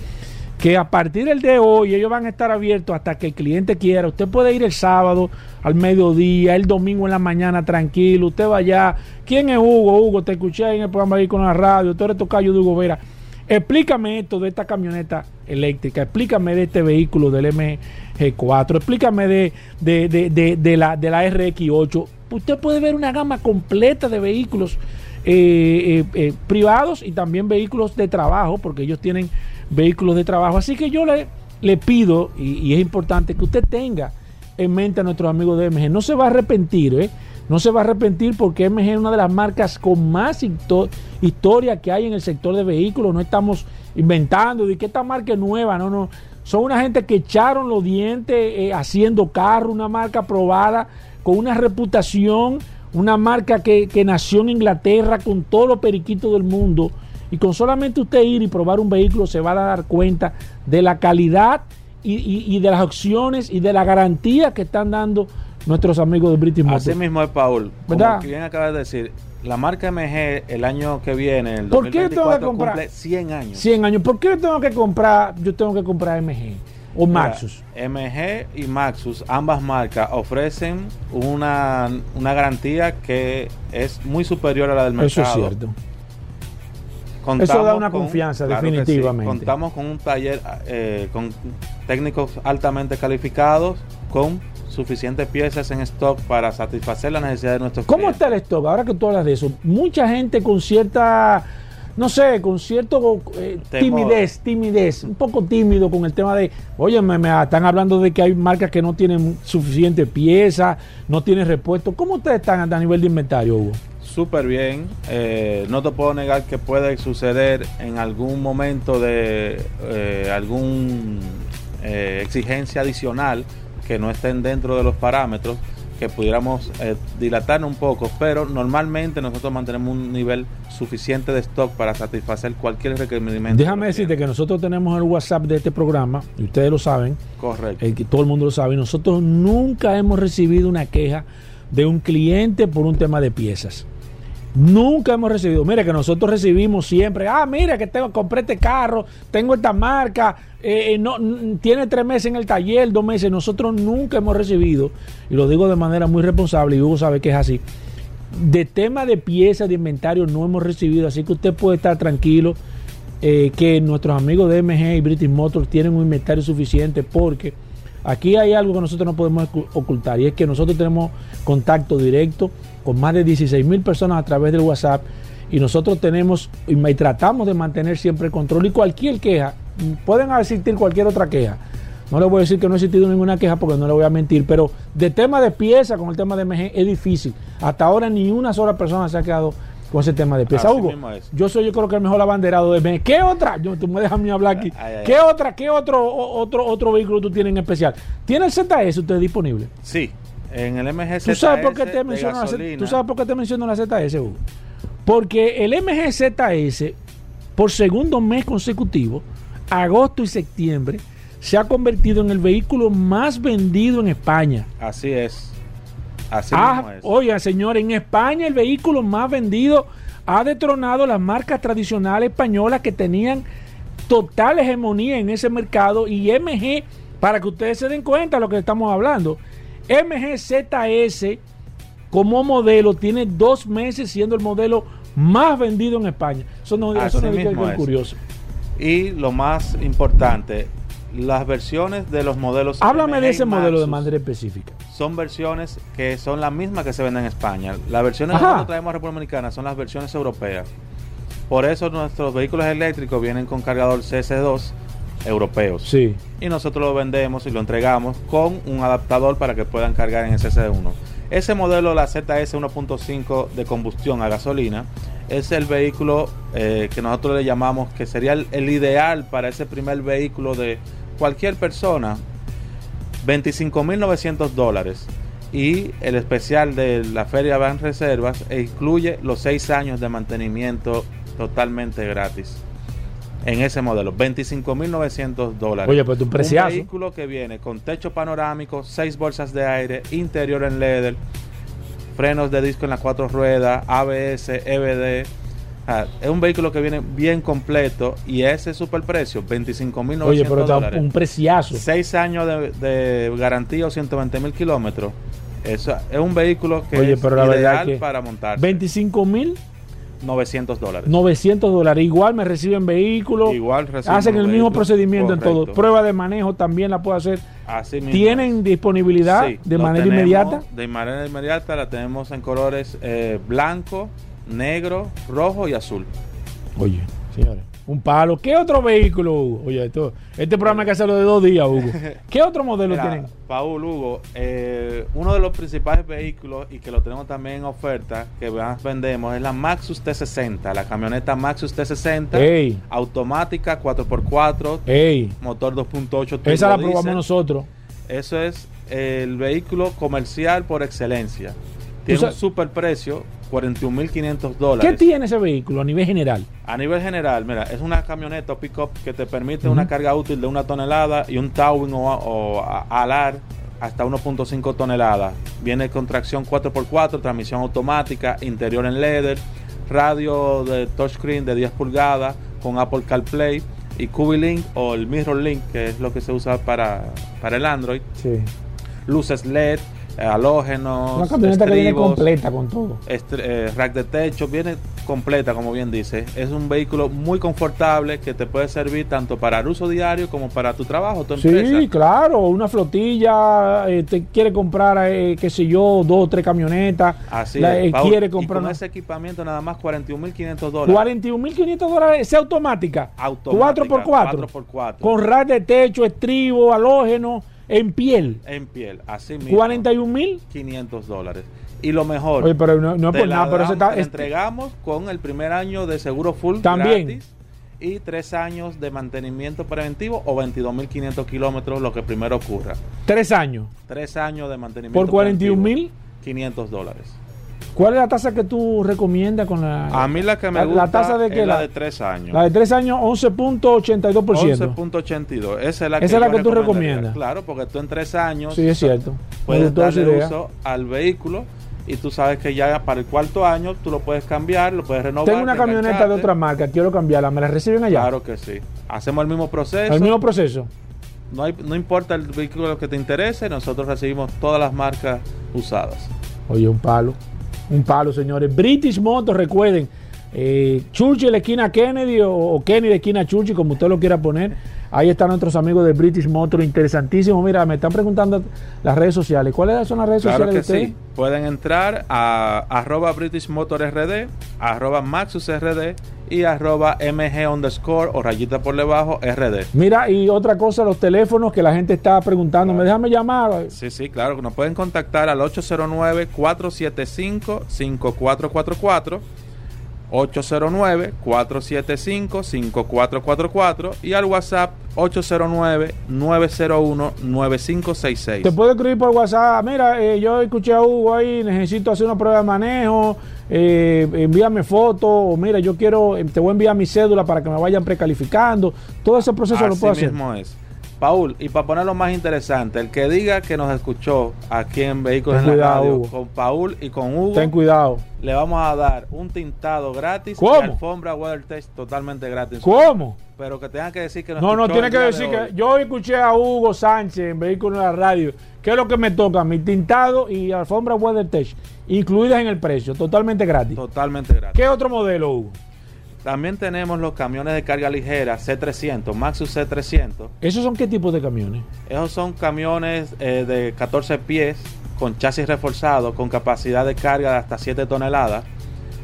que a partir del de hoy ellos van a estar abiertos hasta que el cliente quiera. Usted puede ir el sábado al mediodía, el domingo en la mañana tranquilo, usted va allá. ¿Quién es Hugo? Hugo, te escuché en el programa ahí con la radio, tú eres tocayo de Hugo Vera. Explícame esto de esta camioneta eléctrica, explícame de este vehículo del MG4, explícame de, de, la, de la RX8. Usted puede ver una gama completa de vehículos eh, eh, eh, privados y también vehículos de trabajo, porque ellos tienen vehículos de trabajo. Así que yo le, le pido, y, es importante que usted tenga en mente a nuestros amigos de MG. No se va a arrepentir, ¿eh? No se va a arrepentir porque MG es una de las marcas con más historia que hay en el sector de vehículos. No estamos inventando de que esta marca es nueva, no, no. Son una gente que echaron los dientes eh, haciendo carro, una marca probada, con una reputación, una marca que, que nació en Inglaterra con todos los periquitos del mundo y con solamente usted ir y probar un vehículo se va a dar cuenta de la calidad y, de las opciones y de la garantía que están dando nuestros amigos de British Motors. Así mismo es, Paul. ¿verdad? Como bien acabas de decir, la marca MG el año que viene, el ¿Por qué tengo que comprar 100 años. 100 años. ¿Por qué tengo que comprar? Yo tengo que comprar MG o Maxus. MG y Maxus, ambas marcas ofrecen una, una garantía que es muy superior a la del mercado. Eso es cierto. Eso da una confianza, definitivamente. Contamos con un taller eh, con técnicos altamente calificados, con suficientes piezas en stock para satisfacer las necesidades de nuestros ¿Cómo está el stock? Ahora que tú hablas de eso, mucha gente con cierta, no sé, con cierto eh, timidez, timidez, un poco tímido con el tema de, oye, me, están hablando de que hay marcas que no tienen suficiente pieza, no tienen repuesto. ¿Cómo ustedes están a nivel de inventario, Hugo? súper bien. Eh, no te puedo negar que puede suceder en algún momento de eh, algún eh, exigencia adicional que no estén dentro de los parámetros que pudiéramos dilatar un poco, pero normalmente nosotros mantenemos un nivel suficiente de stock para satisfacer cualquier requerimiento. Déjame decirte que nosotros tenemos el WhatsApp de este programa, y ustedes lo saben, correcto, que todo el mundo lo sabe, y nosotros nunca hemos recibido una queja de un cliente por un tema de piezas. Nunca hemos recibido. Mire que nosotros recibimos siempre. Ah, mira que tengo, compré este carro, tengo esta marca, eh, eh, no, tiene tres meses en el taller, dos meses. Nosotros nunca hemos recibido, y lo digo de manera muy responsable, y Hugo sabe que es así. De tema de piezas, de inventario, no hemos recibido. Así que usted puede estar tranquilo eh, que nuestros amigos de MG y British Motors tienen un inventario suficiente porque aquí hay algo que nosotros no podemos ocultar y es que nosotros tenemos contacto directo con más de 16 mil personas a través del WhatsApp y nosotros tenemos y tratamos de mantener siempre el control y cualquier queja, pueden existir cualquier otra queja. No le voy a decir que no ha existido ninguna queja porque no le voy a mentir, pero de tema de pieza con el tema de MG es difícil. Hasta ahora ni una sola persona se ha quedado con ese tema de pieza. Hugo, yo soy yo creo que el mejor abanderado de MG. ¿Qué otra? Yo, tú me dejas a mí hablar aquí. ¿Qué otra? ¿Qué otro otro otro vehículo tú tienes en especial? ¿Tiene el ZS usted disponible? Sí. En el MG ¿Tú sabes por qué te menciono la, ¿tú sabes por qué te menciono la ZS, Hugo? Porque el MG ZS, por segundo mes consecutivo, agosto y septiembre, se ha convertido en el vehículo más vendido en España. Así es. Así ah, es. Oiga, señor, en España el vehículo más vendido ha detronado las marcas tradicionales españolas que tenían total hegemonía en ese mercado y MG, para que ustedes se den cuenta de lo que estamos hablando, MGZS como modelo tiene dos meses siendo el modelo más vendido en España. Eso no, eso no es curioso. Y lo más importante, las versiones de los modelos. Háblame de ese modelo de manera específica. Son versiones que son las mismas que se venden en España. Las versiones que nosotros traemos a República Dominicana son las versiones europeas. Por eso nuestros vehículos eléctricos vienen con cargador CS2 europeos. Sí. Y nosotros lo vendemos y lo entregamos con un adaptador para que puedan cargar en ese 1 Ese modelo, la ZS 1.5 de combustión a gasolina, es el vehículo eh, que nosotros le llamamos que sería el, el ideal para ese primer vehículo de cualquier persona. 25.900 dólares. Y el especial de la Feria Van Reservas e incluye los 6 años de mantenimiento totalmente gratis. En ese modelo, 25.900 dólares. Oye, pues Un preciazo. vehículo que viene con techo panorámico, 6 bolsas de aire, interior en leather, frenos de disco en las cuatro ruedas, ABS, EBD. Ah, es un vehículo que viene bien completo y ese super precio, 25.900 Oye, pero está dólares. un preciazo. 6 años de, de garantía o 120 mil kilómetros. Eso es un vehículo que Oye, es la verdad ideal que para montar 25 mil 900 dólares. 900 dólares. Igual me reciben vehículos. Igual reciben Hacen el mismo procedimiento en todo. Prueba de manejo también la puedo hacer. Así mismo ¿Tienen disponibilidad Sí, de manera tenemos inmediata? De manera inmediata la tenemos en colores eh, blanco, negro, rojo y azul. Oye, señores, un palo. ¿Qué otro vehículo, Hugo? Oye, esto, este programa hay que hacerlo de dos días, Hugo. *laughs* ¿Qué otro modelo Mira, tienen? Paul Hugo, eh, uno de los principales vehículos y que lo tenemos también en oferta, que más vendemos, es la Maxus T60, la camioneta Maxus T60, Ey, automática 4x4, ey. motor 2.8 turbo Esa la probamos nosotros. Eso es el vehículo comercial por excelencia. Tiene un super precio, 41.500 ¿Qué dólares. tiene ese vehículo a nivel general? A nivel general, mira, es una camioneta o pick-up que te permite una carga útil de una tonelada y un towing o, o alar hasta 1.5 toneladas. Viene con tracción 4x4, transmisión automática, interior en leather, radio de touchscreen de 10 pulgadas con Apple CarPlay y QB-Link o el Mirror Link, que es lo que se usa para, para el Android. Sí. Luces LED, halógenos, Una camioneta que viene estribos, completa con todo. eh, rack de techo, viene completa, como bien dice. Es un vehículo muy confortable que te puede servir tanto para el uso diario como para tu trabajo, tu empresa. Sí, claro, una flotilla, eh, te quiere comprar, eh, qué sé yo, dos o tres camionetas, Así la- es, eh, Paul. quiere y comprar con una- ese equipamiento nada más 41.500 dólares. 41.500 dólares, es automática, Automática, 4x4, 4x4. con rack de techo, estribo, halógeno, en piel, en piel, así mismo. 41.000. 500 dólares. Y lo mejor, Oye, pero no, no por nada, pero eso está... te es- entregamos con el primer año de seguro full También. gratis y tres años de mantenimiento preventivo o 22.500 kilómetros, lo que primero ocurra. tres años, Tres años de mantenimiento por 41.000. 500 dólares. ¿Cuál es la tasa que tú recomiendas con la... A mí la que me la- gusta la tasa de es qué? la La- de tres años. La de tres años, 11.82%. 11.82. Esa es la Esa es la que tú recomiendas. Claro, porque tú en tres años Sí, es cierto. Puedes darle idea. uso al vehículo y tú sabes que ya para el cuarto año tú lo puedes cambiar, lo puedes renovar. Tengo una camioneta de otra marca, quiero cambiarla, ¿me la reciben allá? Claro que sí. Hacemos el mismo proceso. El mismo proceso. No, hay- no importa el vehículo que te interese, nosotros recibimos todas las marcas usadas. Oye, un palo. Un palo, señores. British Motors, recuerden. Eh, Churchill, esquina Kennedy o, o Kennedy, esquina Churchill, como usted lo quiera poner. Ahí están nuestros amigos de British Motors, interesantísimo. Mira, me están preguntando las redes sociales. ¿Cuáles son las redes Claro sociales que de sí. Pueden entrar a arroba British Motor RD, arroba Maxus RD y arroba MG underscore o rayita por debajo RD. Mira, y otra cosa, los teléfonos que la gente está preguntando. ¿Me déjame llamar? Sí, sí, claro. Nos pueden contactar al 809-475-5444. 809-475-5444 y al WhatsApp 809-901-9566. Te puedo escribir por WhatsApp. Mira, eh, yo escuché a Hugo ahí, necesito hacer una prueba de manejo. eh, envíame fotos. O mira, yo quiero, eh, te voy a enviar mi cédula para que me vayan precalificando. Todo ese proceso lo puedo hacer. mismo es. Paul, y para ponerlo más interesante, el que diga que nos escuchó aquí en Vehículos Ten en la Radio Hugo. con Paul y con Hugo, Ten cuidado. le vamos a dar un tintado gratis ¿Cómo? y alfombra weather test totalmente gratis. ¿Cómo? Pero que tengan que decir que nos No, no, tiene el que día de decir hoy. que yo escuché a Hugo Sánchez en Vehículos en la Radio. ¿Qué es lo que me toca? Mi tintado y alfombra WeatherTech, incluidas en el precio, totalmente gratis. Totalmente gratis. ¿Qué otro modelo, Hugo? También tenemos los camiones de carga ligera C300, Maxus C300. ¿Esos son qué tipo de camiones? Esos son camiones eh, de 14 pies con chasis reforzado con capacidad de carga de hasta 7 toneladas.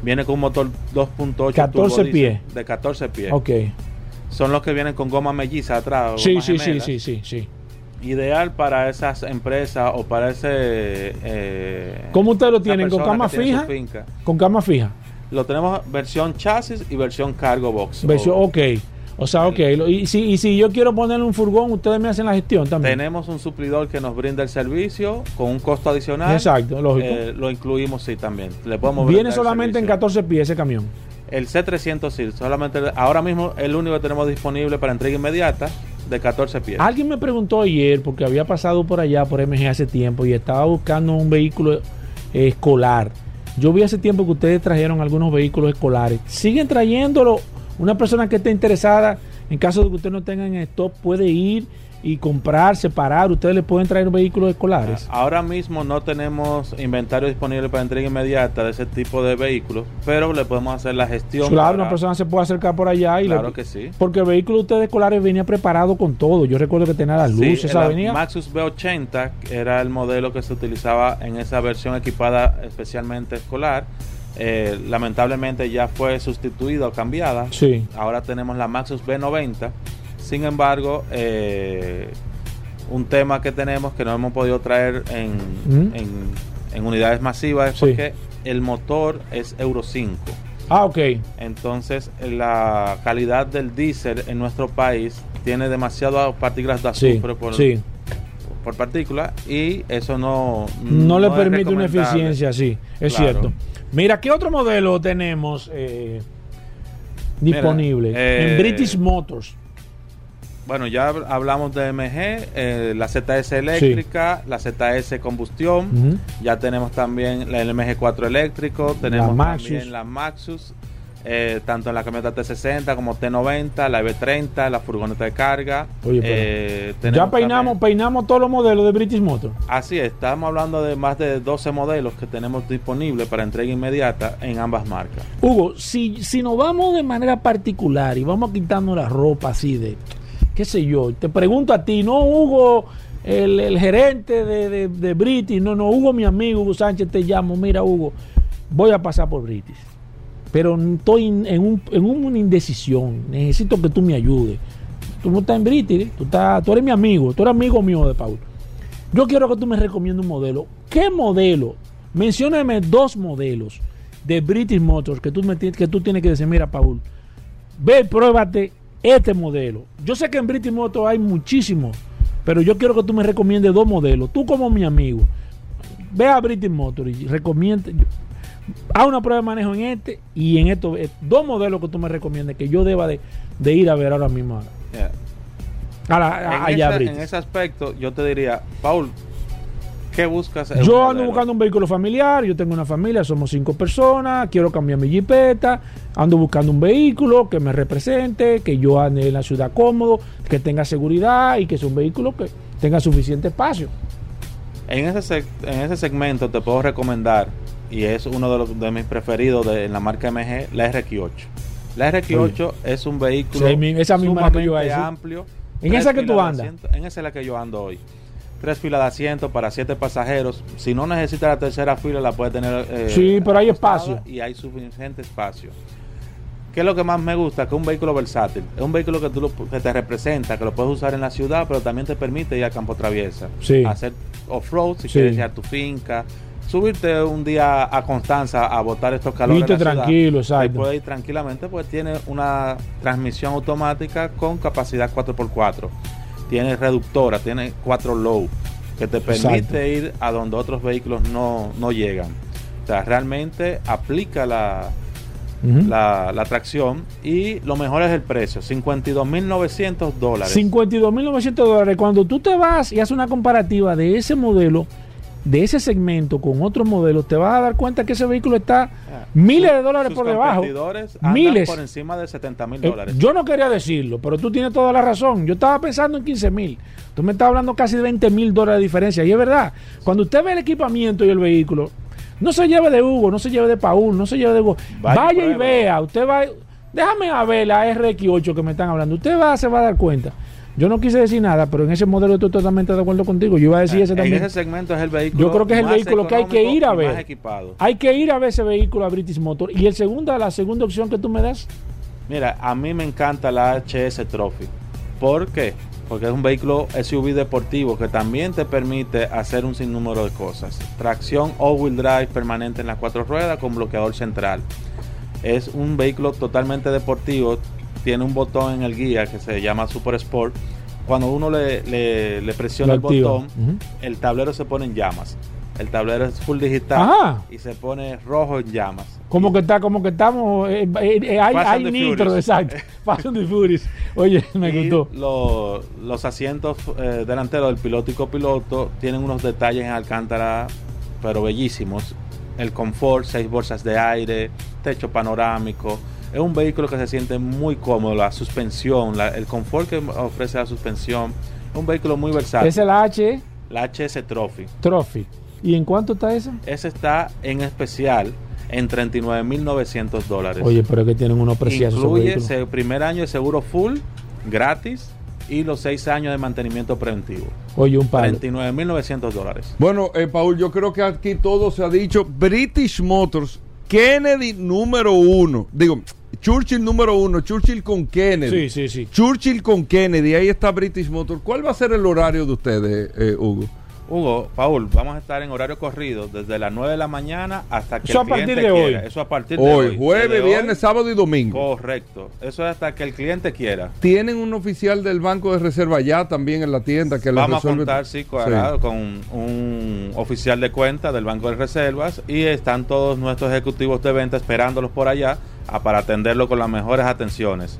Viene con un motor 2.8 14 turbo diésel pies. de 14 pies. Ok. Son los que vienen con goma melliza atrás. Sí, sí, sí, sí, sí, sí. Ideal para esas empresas o para ese. eh, ¿Cómo ustedes lo tienen? ¿Con cama tiene fija? Con cama fija. Lo tenemos versión chasis y versión cargo box. Versión, ok. O sea, ok. Y si, y si yo quiero ponerle un furgón, ustedes me hacen la gestión también. Tenemos un suplidor que nos brinda el servicio con un costo adicional. Exacto, lógico. Eh, lo incluimos, sí, también. Le podemos Viene solamente en 14 pies ese camión. El C300 sí, solamente ahora mismo el único que tenemos disponible para entrega inmediata de 14 pies. Alguien me preguntó ayer, porque había pasado por allá, por MG hace tiempo, y estaba buscando un vehículo eh, escolar. Yo vi hace tiempo que ustedes trajeron algunos vehículos escolares. ¿Siguen trayéndolo? Una persona que esté interesada, en caso de que usted no tenga en puede ir y comprar, separar. Ustedes le pueden traer vehículos escolares. Ahora mismo no tenemos inventario disponible para entrega inmediata de ese tipo de vehículos, pero le podemos hacer la gestión. Claro, para- una persona se puede acercar por allá y Claro le- que sí. Porque el vehículo de ustedes escolares venía preparado con todo. Yo recuerdo que tenía las Sí, luces, el esa venía. Maxus B80 era el modelo que se utilizaba en esa versión equipada especialmente escolar. Eh, lamentablemente ya fue sustituida o cambiada. Sí. Ahora tenemos la Maxus B90. Sin embargo, eh, un tema que tenemos que no hemos podido traer en, en unidades masivas es Sí. porque el motor es Euro 5. Ah, ok. Entonces, la calidad del diésel en nuestro país tiene demasiadas partículas de Sí, azufre por, sí. por partícula y eso no, No, le permite una eficiencia así. Es Claro. cierto. Mira, ¿qué otro modelo tenemos eh, disponible? eh, en British Motors. Bueno, ya hab- hablamos de MG, eh, la ZS eléctrica, la ZS combustión. Ya tenemos también la MG4 eléctrico, tenemos Maxus. también la Maxus, eh, tanto en la camioneta T60 como T90, la EV30, la furgoneta de carga. Oye, Eh, Ya peinamos, también- peinamos todos los modelos de British Motors. Así es, estamos hablando de más de 12 modelos que tenemos disponibles para entrega inmediata en ambas marcas. Hugo, si, si nos vamos de manera particular y vamos quitando la ropa así de, qué sé yo, te pregunto a ti, no Hugo, el, el gerente de, de, de British, no, no, Hugo, mi amigo, Hugo Sánchez, te llamo, mira Hugo, voy a pasar por British, pero estoy en, un- en una indecisión, necesito que tú me ayudes. Tú no estás en British, tú, estás, tú eres mi amigo, tú eres amigo mío de Paul. Yo quiero que tú me recomiendes un modelo. ¿Qué modelo? Mencióname dos modelos de British Motors que tú, me, que tú tienes que decir, mira, Paul, ve pruébate este modelo. Yo sé que en British Motors hay muchísimos, pero yo quiero que tú me recomiendes dos modelos. Tú como mi amigo, ve a British Motors y recomiende, haz una prueba de manejo en este y en estos eh, dos modelos que tú me recomiendes que yo deba de, de ir a ver ahora mismo. Yeah. A la- a- En, allá a ese, British. en ese aspecto, yo te diría, Paul, Yo ando buscando un vehículo familiar, yo tengo una familia, somos cinco personas, quiero cambiar mi jipeta, ando buscando un vehículo que me represente, que yo ande en la ciudad cómodo, que tenga seguridad y que sea un vehículo que tenga suficiente espacio. En ese, seg- en ese segmento te puedo recomendar, y es uno de, los, de mis preferidos de, en la marca MG, la RX8. La RX8 es un vehículo Sí, esa misma que yo amplio. ¿En esa que tú andas? En esa es la que yo ando hoy. Tres filas de asiento para siete pasajeros. Si no necesitas la tercera fila, la puedes tener. eh, Sí, pero hay espacio. Y hay suficiente espacio. ¿Qué es lo que más me gusta? Que es un vehículo versátil. Es un vehículo que, tú lo- que te representa, que lo puedes usar en la ciudad, pero también te permite ir a campo traviesa. Sí. Hacer off-road si Sí. quieres ir a tu finca. Subirte un día a Constanza a botar estos calores. Irte ciudad. tranquilo, Te exacto. puedes ir tranquilamente, pues tiene una transmisión automática con capacidad 4x4. Tiene reductora, tiene 4 low, que te Exacto. permite ir a donde otros vehículos no, no llegan. O sea, realmente aplica la, la, la tracción y lo mejor es el precio, 52.900 dólares. 52.900 dólares. Cuando tú te vas y haces una comparativa de ese modelo, de ese segmento con otros modelos, te vas a dar cuenta que ese vehículo está Ah, miles de dólares sus por debajo. Miles. por encima de 70 mil Eh, dólares. yo no quería decirlo, pero tú tienes toda la razón. Yo estaba pensando en 15 mil. Tú me estás hablando casi de 20 mil dólares de diferencia. Y es verdad, cuando usted ve el equipamiento y el vehículo, no se lleve de Hugo, no se lleve de Paul, no se lleve de Hugo. Vaya Vaya, y y vea, usted va. Déjame a ver la RX8 que me están hablando. Usted va, se va a dar cuenta. Yo no quise decir nada, pero en ese modelo estoy totalmente de acuerdo contigo. Yo iba a decir ese en también. ese segmento es el vehículo Yo creo que es el vehículo que hay que ir a ver. Hay que ir a ver ese vehículo a British Motor. Y el segunda, la segunda opción que tú me das, Mira, a mí me encanta la HS Trophy. ¿Por qué? Porque es un vehículo SUV deportivo que también te permite hacer un sinnúmero de cosas. Tracción all-wheel drive permanente en las cuatro ruedas con bloqueador central. Es un vehículo totalmente deportivo, tiene un botón en el guía que se llama Super Sport. Cuando uno le, le, presiona el botón, el tablero se pone en llamas. El tablero es full digital y se pone rojo en llamas. Como que está, como que estamos, eh, eh, eh, hay, hay nitro, exacto. *laughs* Fast and Furious. Oye, me gustó. los asientos delanteros del piloto y copiloto tienen unos detalles en Alcántara, pero bellísimos. El confort, seis bolsas de aire, techo panorámico. Es un vehículo que se siente muy cómodo, la suspensión, el confort que ofrece la suspensión. Es un vehículo muy versátil. ¿Es el H? La HS Trophy. Trophy. ¿Y en cuánto está ese? Ese está en especial en 39.900 dólares. Oye, pero es que tienen unos precios. Incluye el primer año de seguro full, gratis, y los seis años de mantenimiento preventivo. Oye, un par. 39.900 dólares. Bueno, eh, Paul, yo creo que aquí todo se ha dicho. British Motors, Kennedy número uno. Digo, Churchill número uno, Churchill con Kennedy. Sí, sí, sí. Churchill con Kennedy, ahí está British Motors. ¿Cuál va a ser el horario de ustedes, eh, Hugo? Hugo, Paul, vamos a estar en horario corrido desde las 9 de la mañana hasta que Eso el cliente a partir de quiera. Hoy. Eso a partir de hoy. Hoy, jueves, viernes, sábado y domingo. Correcto. Eso es hasta que el cliente quiera. ¿Tienen un oficial del Banco de Reserva ya también en la tienda que Vamos a contar, sí, con un oficial de cuenta del Banco de Reservas y están todos nuestros ejecutivos de venta esperándolos por allá para atenderlo con las mejores atenciones.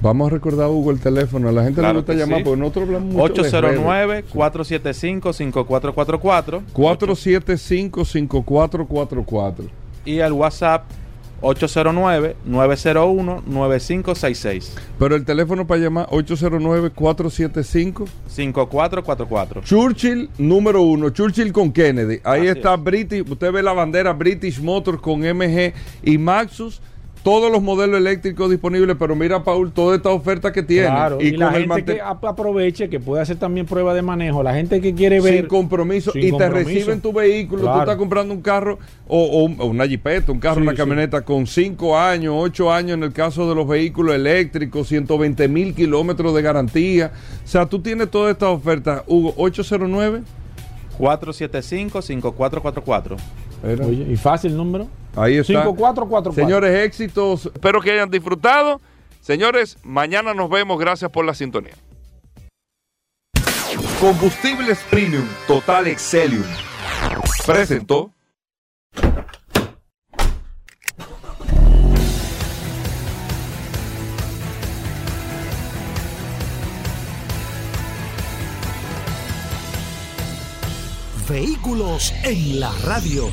Vamos a recordar, Hugo, el teléfono. A la gente le gusta llamar porque nosotros hablamos mucho 809-475-5444. 475-5444. Y al WhatsApp 809-901-9566. Pero el teléfono para llamar 809-475-5444. Churchill número uno, Churchill con Kennedy. Ahí está British, usted ve la bandera British Motors con MG y Maxus todos los modelos eléctricos disponibles, pero mira, Paul, toda esta oferta que tiene. y, la gente que aproveche, que puede hacer también prueba de manejo, la gente que quiere ver. Sin compromiso, y te reciben tu vehículo, tú estás comprando un carro o, una jipeta, un carro, una camioneta con 5 años, 8 años en el caso de los vehículos eléctricos, 120 mil kilómetros de garantía. O sea, tú tienes toda esta oferta, Hugo, 809. 475-5444. Oye, ¿y fácil el número? Ahí está. 5444. Señores, éxitos. Espero que hayan disfrutado. Señores, mañana nos vemos. Gracias por la sintonía. Combustibles Premium Total Excelium. Presentó. Vehículos en la radio.